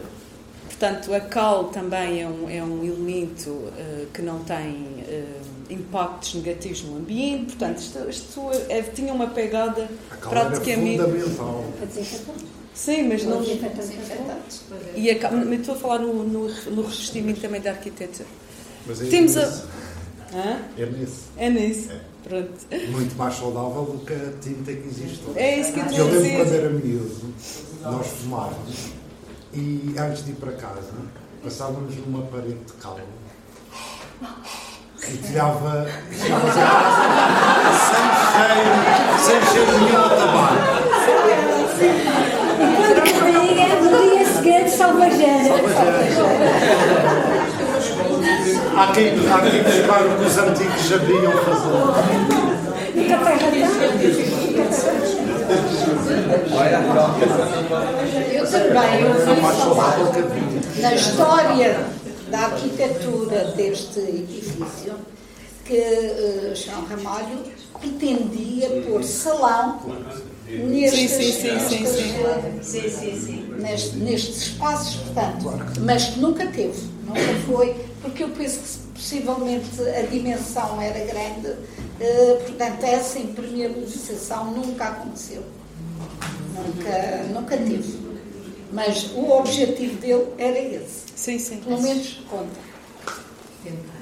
portanto, a cal também é um, é um elemento eh, que não tem eh, impactos negativos no ambiente. Portanto, isto, isto é- tinha uma pegada A era praticamente. fundamental. Para desinfetar. Sim, mas não. Desinfetantes. E a, cal- mas estou a falar no, no, no revestimento também da arquitetura. Mas é Temos a- nesse. Hã? É nesse. É nisso. Pronto. Muito mais saudável do que a tinta que existe hoje. É isso que eu Eu estou a lembro quando dizer. era miúdo, nós fumávamos e antes de ir para casa passávamos numa parede de cal e tirava, a casa sem cheiro, sem cheiro nenhum a tabaco. Caía, no dia seguinte, salvageira. Há quem, há quem o que os antigos sabiam fazer. Eu também ouvi falar na história da arquitetura deste edifício que uh, João Ramalho pretendia pôr salão nestes, Sim, sim, sim, sim, nestes, eh, Sim, sim, sim. neste- nestes espaços, portanto, mas que nunca teve, nunca foi, porque eu penso que se possivelmente a dimensão era grande, uh, portanto, essa impermeabilização nunca aconteceu. Nunca, nunca teve. Mas o objetivo dele era esse. Sim, sim. Pelo menos conta.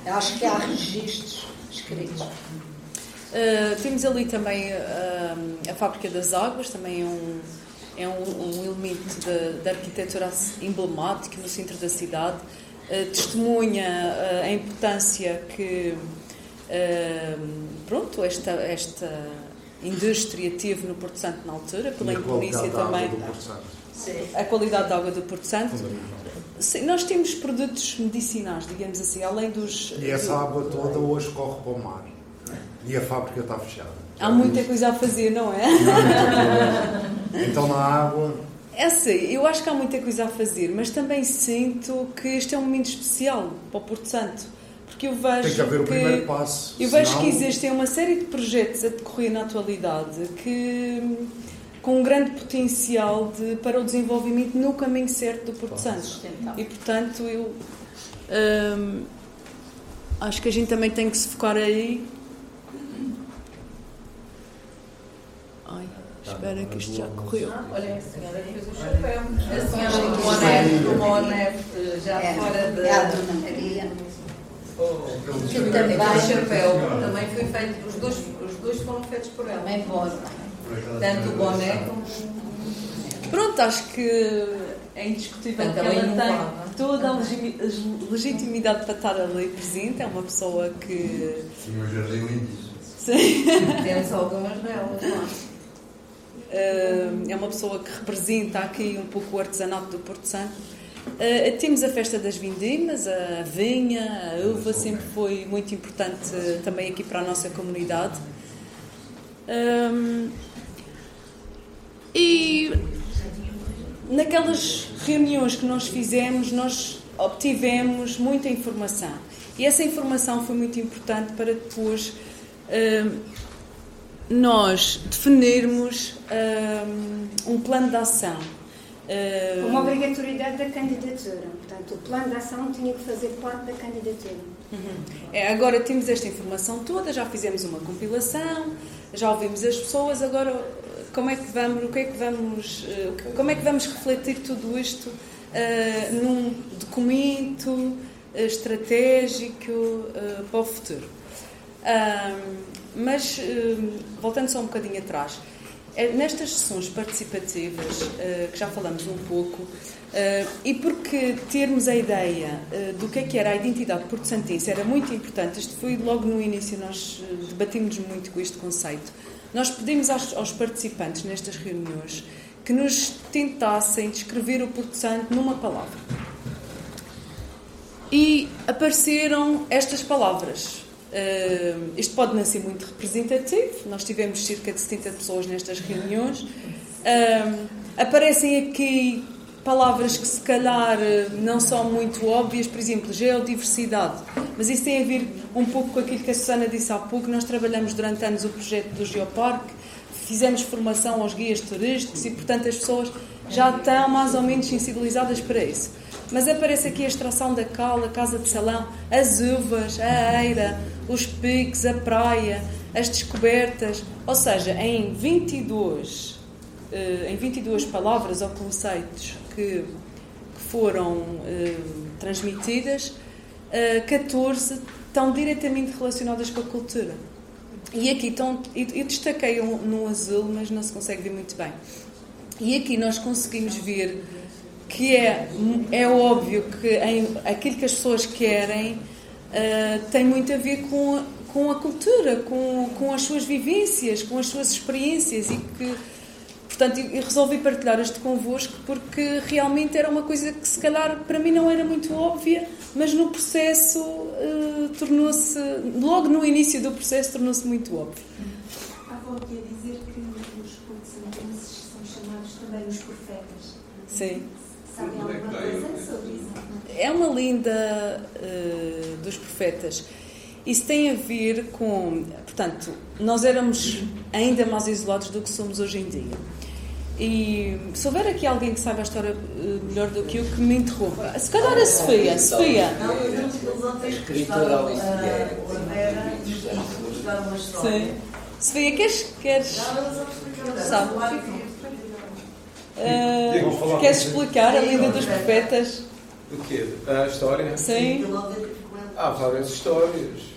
Acho que há registros escritos. Uh, temos ali também uh, a Fábrica das Águas, também é um, é um, um elemento da arquitetura emblemático no centro da cidade. Uh, testemunha a importância que pronto, esta, esta indústria teve no Porto Santo na altura, pela polícia também. A qualidade da água do Porto Santo. Sim, nós temos produtos medicinais, digamos assim, além dos. E essa água toda hoje corre para o mar. E a fábrica está fechada. Há muita coisa a fazer, não é? então na água. É assim, eu acho que há muita coisa a fazer, mas também sinto que este é um momento especial para o Porto Santo. Porque eu vejo. Tem que haver o primeiro passo. Eu vejo que existem uma série de projetos a decorrer na atualidade que com um grande potencial de, para o desenvolvimento no caminho certo do Porto Santo. E portanto eu hum, acho que a gente também tem que se focar aí Ai, espera que isto já correu. Olha, a senhora fez o chapéu. A senhora do boné já é, fora da. É a Dona Maria. Que também. O chapéu também foi feito, os dois, os dois foram feitos por ela. Bem bom. Tanto o boné como. Pronto, acho que é indiscutível que ela tem toda a legitimidade para estar ali presente. É uma pessoa que. Sim, um jardim lindíssimo. Sim. Temos algumas delas lá. Uh, é uma pessoa que representa aqui um pouco o artesanato do Porto Santo. Uh, temos a festa das vindimas, a vinha, a uva sempre foi muito importante uh, também aqui para a nossa comunidade. Um, e naquelas reuniões que nós fizemos, nós obtivemos muita informação. E essa informação foi muito importante para depois nós definirmos um, um plano de ação. Uh, uma obrigatoriedade da candidatura. Portanto, o plano de ação tinha que fazer parte da candidatura. Uhum. É, agora temos esta informação toda, já fizemos uma compilação, já ouvimos as pessoas, agora como é que vamos, o que é que vamos, uh, como é que vamos refletir tudo isto uh, num documento uh, estratégico para o futuro? Mas, voltando só um bocadinho atrás, é, nestas sessões participativas, que já falamos um pouco, e porque termos a ideia do que é que era a identidade porto-santense era muito importante, isto foi logo no início, nós debatimos muito com este conceito, nós pedimos aos participantes nestas reuniões que nos tentassem descrever o Porto Santo numa palavra. E apareceram estas palavras. Uh, isto pode não ser muito representativo, nós tivemos cerca de 70 pessoas nestas reuniões. Uh, aparecem aqui palavras que se calhar não são muito óbvias, por exemplo, geodiversidade, mas isso tem a ver um pouco com aquilo que a Susana disse há pouco. Nós trabalhamos durante anos o projeto do Geoparque, fizemos formação aos guias turísticos e, portanto, as pessoas já estão mais ou menos sensibilizadas para isso. Mas aparece aqui a extração da cal, a casa de salão, as uvas, a eira, os piques, a praia, as descobertas. Ou seja, em 22, eh, em 22 palavras ou conceitos que, foram eh, transmitidas, 14 eh, estão diretamente relacionadas com a cultura. E aqui estão, eu destaquei um, no azul, mas não se consegue ver muito bem. E aqui nós conseguimos ver que é, é óbvio que em, aquilo que as pessoas querem uh, tem muito a ver com a, com a cultura, com, com as suas vivências, com as suas experiências e que Portanto, eu resolvi partilhar isto convosco porque realmente era uma coisa que se calhar para mim não era muito óbvia, mas no processo uh, tornou-se, logo no início do processo, tornou-se muito óbvio. Estava aqui a dizer que os portugueses são chamados também os profetas. Sim. Sabem alguma coisa sobre isso? É uma linda uh, dos profetas. Isso tem a ver com, portanto, nós éramos ainda mais isolados do que somos hoje em dia. E se houver aqui alguém que saiba a história uh, melhor do que eu, que me interrompa. Se calhar a Sofia. Sofia. Escritora Sim. Sofia, queres. queres sabe? Uh, queres explicar a lenda dos profetas? O quê? A história? Sim. Há várias histórias.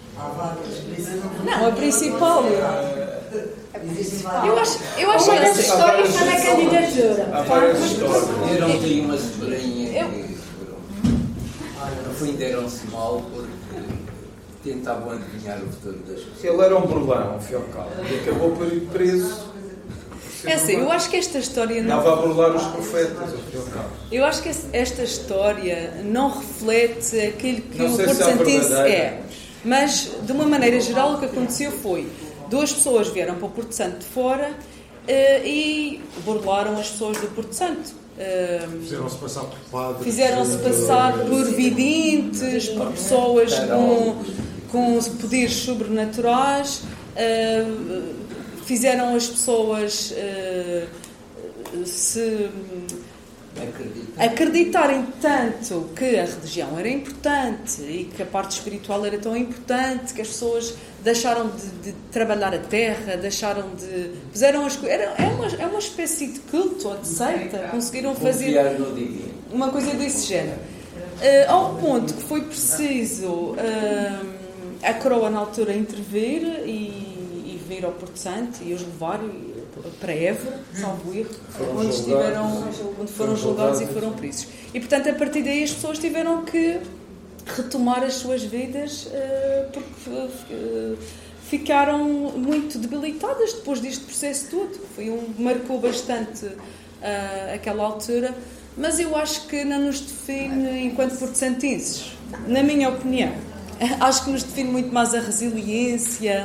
Não, a principal. Eu acho, eu acho que essa história está na candidatura. Há várias histórias. Deram-lhe uma sobrinha que no fim deram-se mal porque tentavam adivinhar o futuro das pessoas. Ele era um burlão, e cabo, e acabou por ir preso. É assim, eu acho que esta história não. Estava a burlar os profetas. Eu acho que esta história não reflete aquilo que Não o Porto é Santense é. Mas, de uma maneira geral, o que aconteceu foi: duas pessoas vieram para o Porto Santo de fora eh, e burlaram as pessoas do Porto Santo. Eh, Fizeram-se passar por padres. Fizeram-se passar por videntes, por pessoas com, com poderes sobrenaturais, eh, fizeram as pessoas eh, se Acredita. acreditarem tanto que a religião era importante e que a parte espiritual era tão importante que as pessoas deixaram de, de trabalhar a terra, deixaram de. fizeram as coisas. É uma, é uma espécie de culto ou de seita, conseguiram fazer uma coisa desse género. Uh, ao ponto que foi preciso uh, a coroa na altura intervir e vir ao Porto Santo e os levar e- para Évora, erro, Foram onde, estiveram, onde foram julgados e foram presos. E portanto, a partir daí, as pessoas tiveram que retomar as suas vidas uh, porque uh, ficaram muito debilitadas depois deste processo todo. Foi um, marcou bastante aquela altura, mas eu acho que não nos define enquanto portosantenses, na minha opinião. Acho que nos define muito mais a resiliência,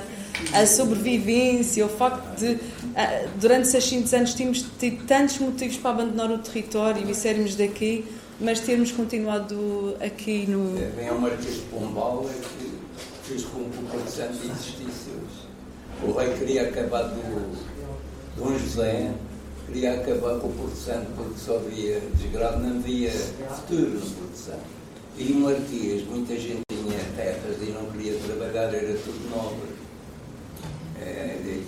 a sobrevivência, o facto de, ah, durante 600 anos, tínhamos tido tantos motivos para abandonar o território e sairmos daqui, mas termos continuado aqui no. Vem ao Marquês de Pombal é que fez com que o Porto Santo existisse hoje. O rei queria acabar do Dom José, queria acabar com o Porto Santo porque só havia desgraça, não havia futuro no Porto Santo. E o Marquês, muita gente tinha terras e não queria trabalhar, era tudo nobre. É,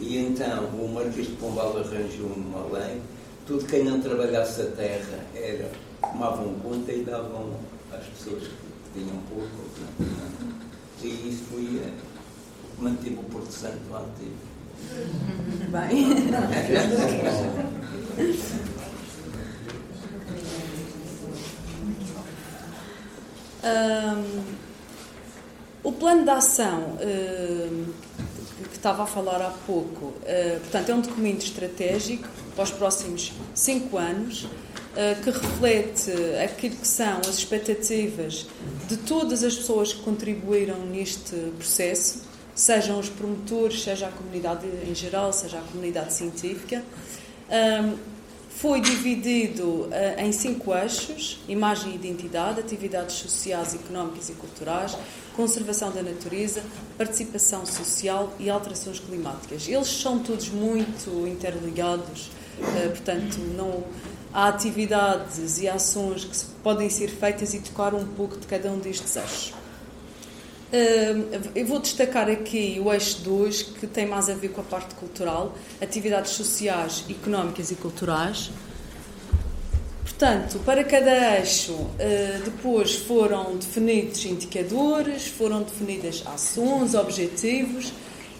e- então o Marquês de Pombal arranjou uma lei, tudo quem não trabalhasse a terra era, tomavam conta e davam às pessoas que tinham pouco ou que não tinham nada. E isso foi o que manteve o Porto Santo ativo. Bem. Hum, o plano de ação estava a falar há pouco, uh, portanto, é um documento estratégico para os próximos cinco anos uh, que reflete aquilo que são as expectativas de todas as pessoas que contribuíram neste processo, sejam os promotores, seja a comunidade em geral, seja a comunidade científica. Um, foi dividido uh, em cinco eixos: imagem e identidade, atividades sociais, económicas e culturais, conservação da natureza, participação social e alterações climáticas. Eles são todos muito interligados, uh, portanto, não há atividades e ações que podem ser feitas e tocar um pouco de cada um destes eixos. Uh, eu vou destacar aqui o eixo 2, que tem mais a ver com a parte cultural, atividades sociais, económicas e culturais. Portanto, para cada eixo, uh, depois foram definidos indicadores, foram definidas ações, objetivos.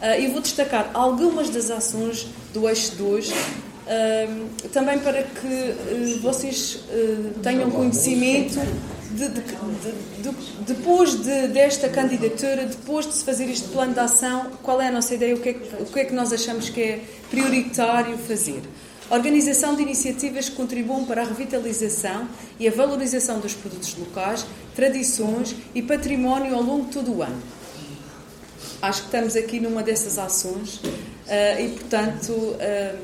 Uh, e vou destacar algumas das ações do eixo 2, uh, também para que vocês tenham conhecimento de, de- de- de- depois de- desta candidatura, depois de se fazer este plano de ação, qual é a nossa ideia, o que é o que, é que nós achamos que é prioritário fazer. Organização de iniciativas que contribuam para a revitalização e a valorização dos produtos locais, tradições e património ao longo de todo o ano. Acho que estamos aqui numa dessas ações eh, e, portanto, eh,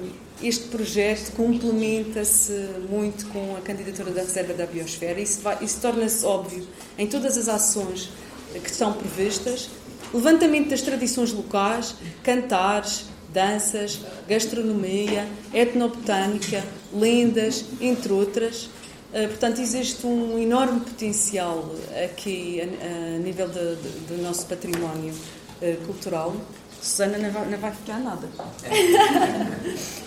este projeto complementa-se muito com a candidatura da Reserva da Biosfera. Isso, isso torna-se óbvio em todas as ações que estão previstas. Levantamento das tradições locais, cantares, danças, gastronomia, etnobotânica, lendas, entre outras. Uh, portanto, existe um enorme potencial aqui a, a nível de, de, do nosso património uh, cultural. Susana não vai, não vai ficar nada.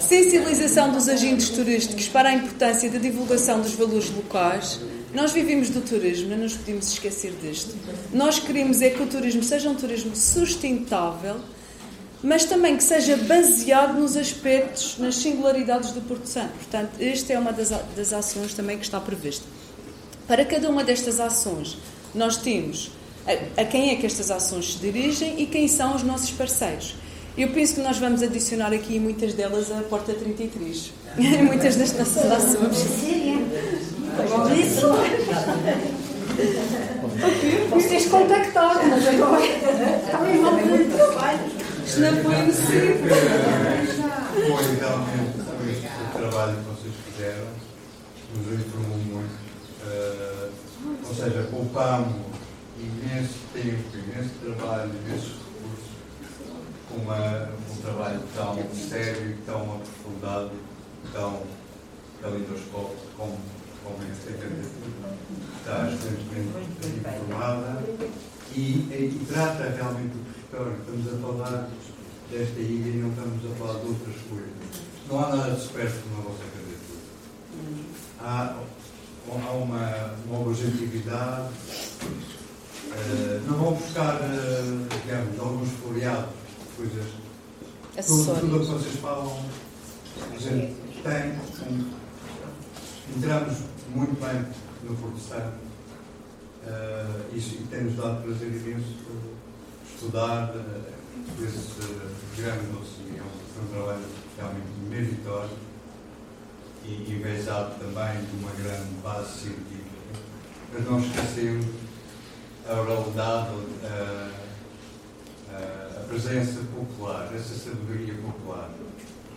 Sensibilização dos agentes turísticos para a importância da divulgação dos valores locais. Nós vivemos do turismo, não nos podemos esquecer disto. Nós queremos é que o turismo seja um turismo sustentável, mas também que seja baseado nos aspectos, nas singularidades do Porto Santo. Portanto, esta é uma das, das ações também que está prevista. Para cada uma destas ações, nós temos a, a quem é que estas ações se dirigem e quem são os nossos parceiros. Eu penso que nós vamos adicionar aqui muitas delas a Porta 33. muitas das nossas ações. Vocês contactaram, mas agora estão envolvidos no trabalho. Isto não foi possível. Foi realmente este trabalho que vocês fizeram, nos informou muito. Uh, ou seja, poupámos imenso tempo, imenso trabalho, imenso com uma, um trabalho tão sério, tão aprofundado, tão, introspecto como, como esta candidatura. Está excelentemente informada e, e, trata realmente território. Estamos a falar desta ilha e não estamos a falar de outras coisas. Não há nada de supérfluo na vossa candidatura. Há, há uma, uma objetividade. Uh, não vão buscar, uh, digamos, alguns floreados coisas. Tudo, tudo o que vocês falam, a gente tem. Um, entramos muito bem no Santo uh, e, e tem-nos dado prazer imenso estudar uh, esse grande dossiê. Foi um trabalho realmente meritório e envezado também de uma grande base científica. Mas não esquecemos a oralidade. Uh, a presença popular, essa sabedoria popular.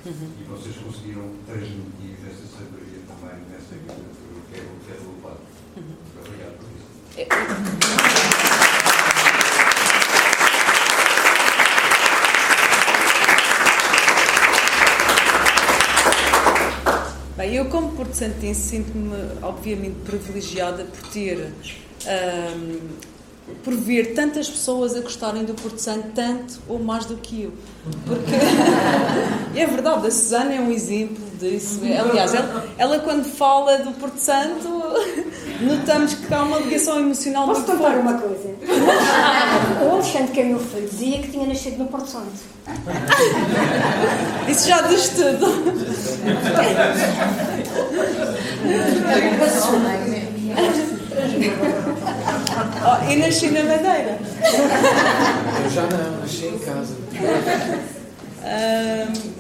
Uhum. E vocês conseguiram transmitir essa sabedoria também nessa candidatura, que é o que é louvado. Uhum. Obrigado por isso. Eu como porto-santense sinto-me obviamente privilegiada por ter um, por ver tantas pessoas a gostarem do Porto Santo tanto ou mais do que eu. Porque é verdade, a Susana é um exemplo disso. Aliás, ela, ela quando fala do Porto Santo, notamos que há uma ligação emocional Posso muito contar forte. uma coisa? O Alexandre, que é meu filho, dizia que tinha nascido no Porto Santo. Isso já diz tudo. oh, e nasci na Madeira. Eu já não, nasci em casa.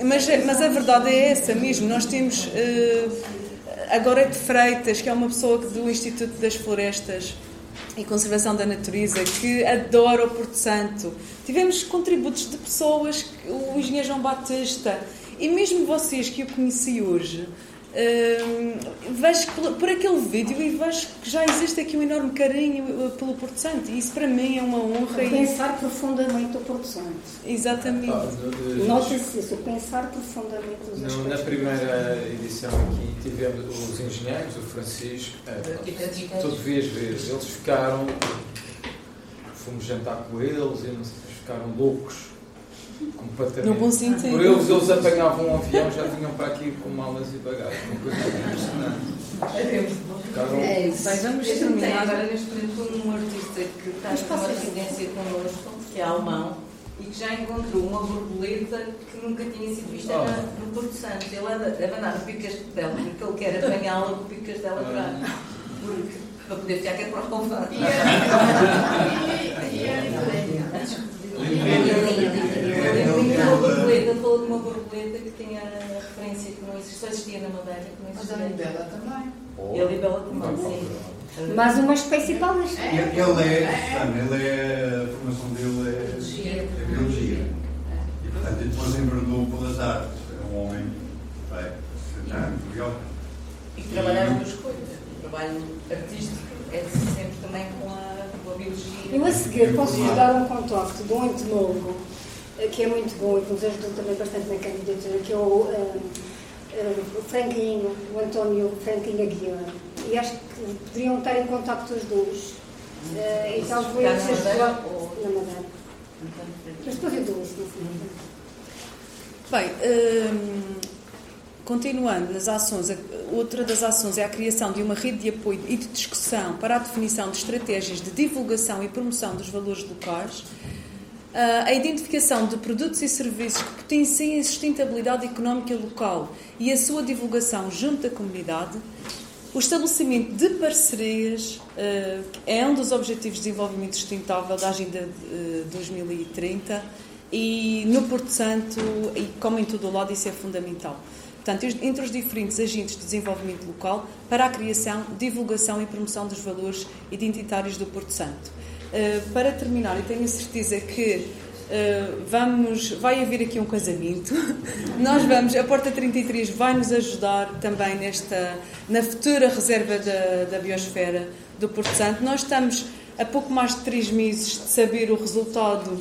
Mas, mas a verdade é essa mesmo. Nós temos uh, agora de Freitas, que é uma pessoa do Instituto das Florestas e Conservação da Natureza, que adora o Porto Santo. Tivemos contributos de pessoas, o engenheiro João Batista, e mesmo vocês que eu conheci hoje, Uh, vejo por, por, aquele vídeo e vejo que já existe aqui um enorme carinho uh, pelo Porto Santo e isso para mim é uma honra. Pensar e... profundamente o Porto Santo. Exatamente. Ah, Nota-se isso, pensar profundamente os no, Na primeira edição aqui tivemos os engenheiros, o Francisco, uh, tu devias ver, eles ficaram, fomos jantar com eles e não ficaram loucos completamente. No bom sentido. Por eles, eles apanhavam um avião já vinham para aqui com malas e bagagens. Uma coisa impressionante. É isso. Bem, vamos terminar agora neste momento um artista que está numa residência connosco, que é alemão, e que já encontrou uma borboleta que nunca tinha sido vista oh. no Porto Santo. Ele deve andar no Pico Castelo, porque ele quer apanhá-la do Pico Castelo atrás. Porque, para poder ficar aqui para o convite. Uma borboleta, falou de uma borboleta que tinha a referência que não existia, só existia na Madeira, que não existia. Mas a Libela também. E a Libela também, sim. Mas uma espécie paulista. Ele é, ele é, a formação dele é, é biologia. E portanto ele depois enverdou pelas artes. É um homem, vai, curioso. E trabalhar duas coisas. O trabalho artístico é sempre também com a, biologia. Eu a seguir posso-vos dar um contacto de um entomólogo que é muito bom e que nos ajudou também bastante na candidatura, que é o, o Franquinho, o António Franquinho Aguiar. E acho que poderiam estar em contato os dois. Uh, e talvez. Na Madeira. Mas depois eu dou isso no final. Bem, hum, continuando nas ações, outra das ações é a criação de uma rede de apoio e de discussão para a definição de estratégias de divulgação e promoção dos valores locais, a identificação de produtos e serviços que potenciem a sustentabilidade económica local e a sua divulgação junto da comunidade, o estabelecimento de parcerias uh, é um dos Objetivos de Desenvolvimento Sustentável da Agenda uh, 2030 e no Porto Santo, e como em todo o lado, isso é fundamental. Portanto, entre os diferentes agentes de desenvolvimento local para a criação, divulgação e promoção dos valores identitários do Porto Santo. Uh, para terminar, eu tenho a certeza que Uh, vamos, vai haver aqui um casamento. Nós vamos, a Porta 33 vai nos ajudar também nesta, na futura reserva da, da Biosfera do Porto Santo. Nós estamos a pouco mais de três meses de saber o resultado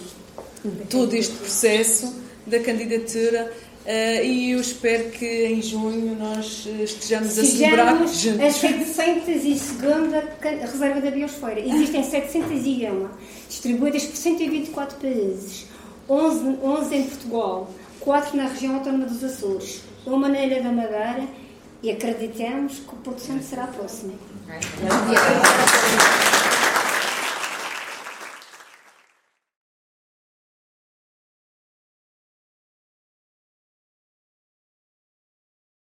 de todo este processo da candidatura. Uh, e eu espero que em junho nós estejamos a celebrar juntos. a 702 Reserva da Biosfera. Existem 701 distribuídas por 124 países, 11, 11 em Portugal, 4 na região autónoma dos Açores, uma na Ilha da Madeira e acreditamos que o Porto Santo será a próxima.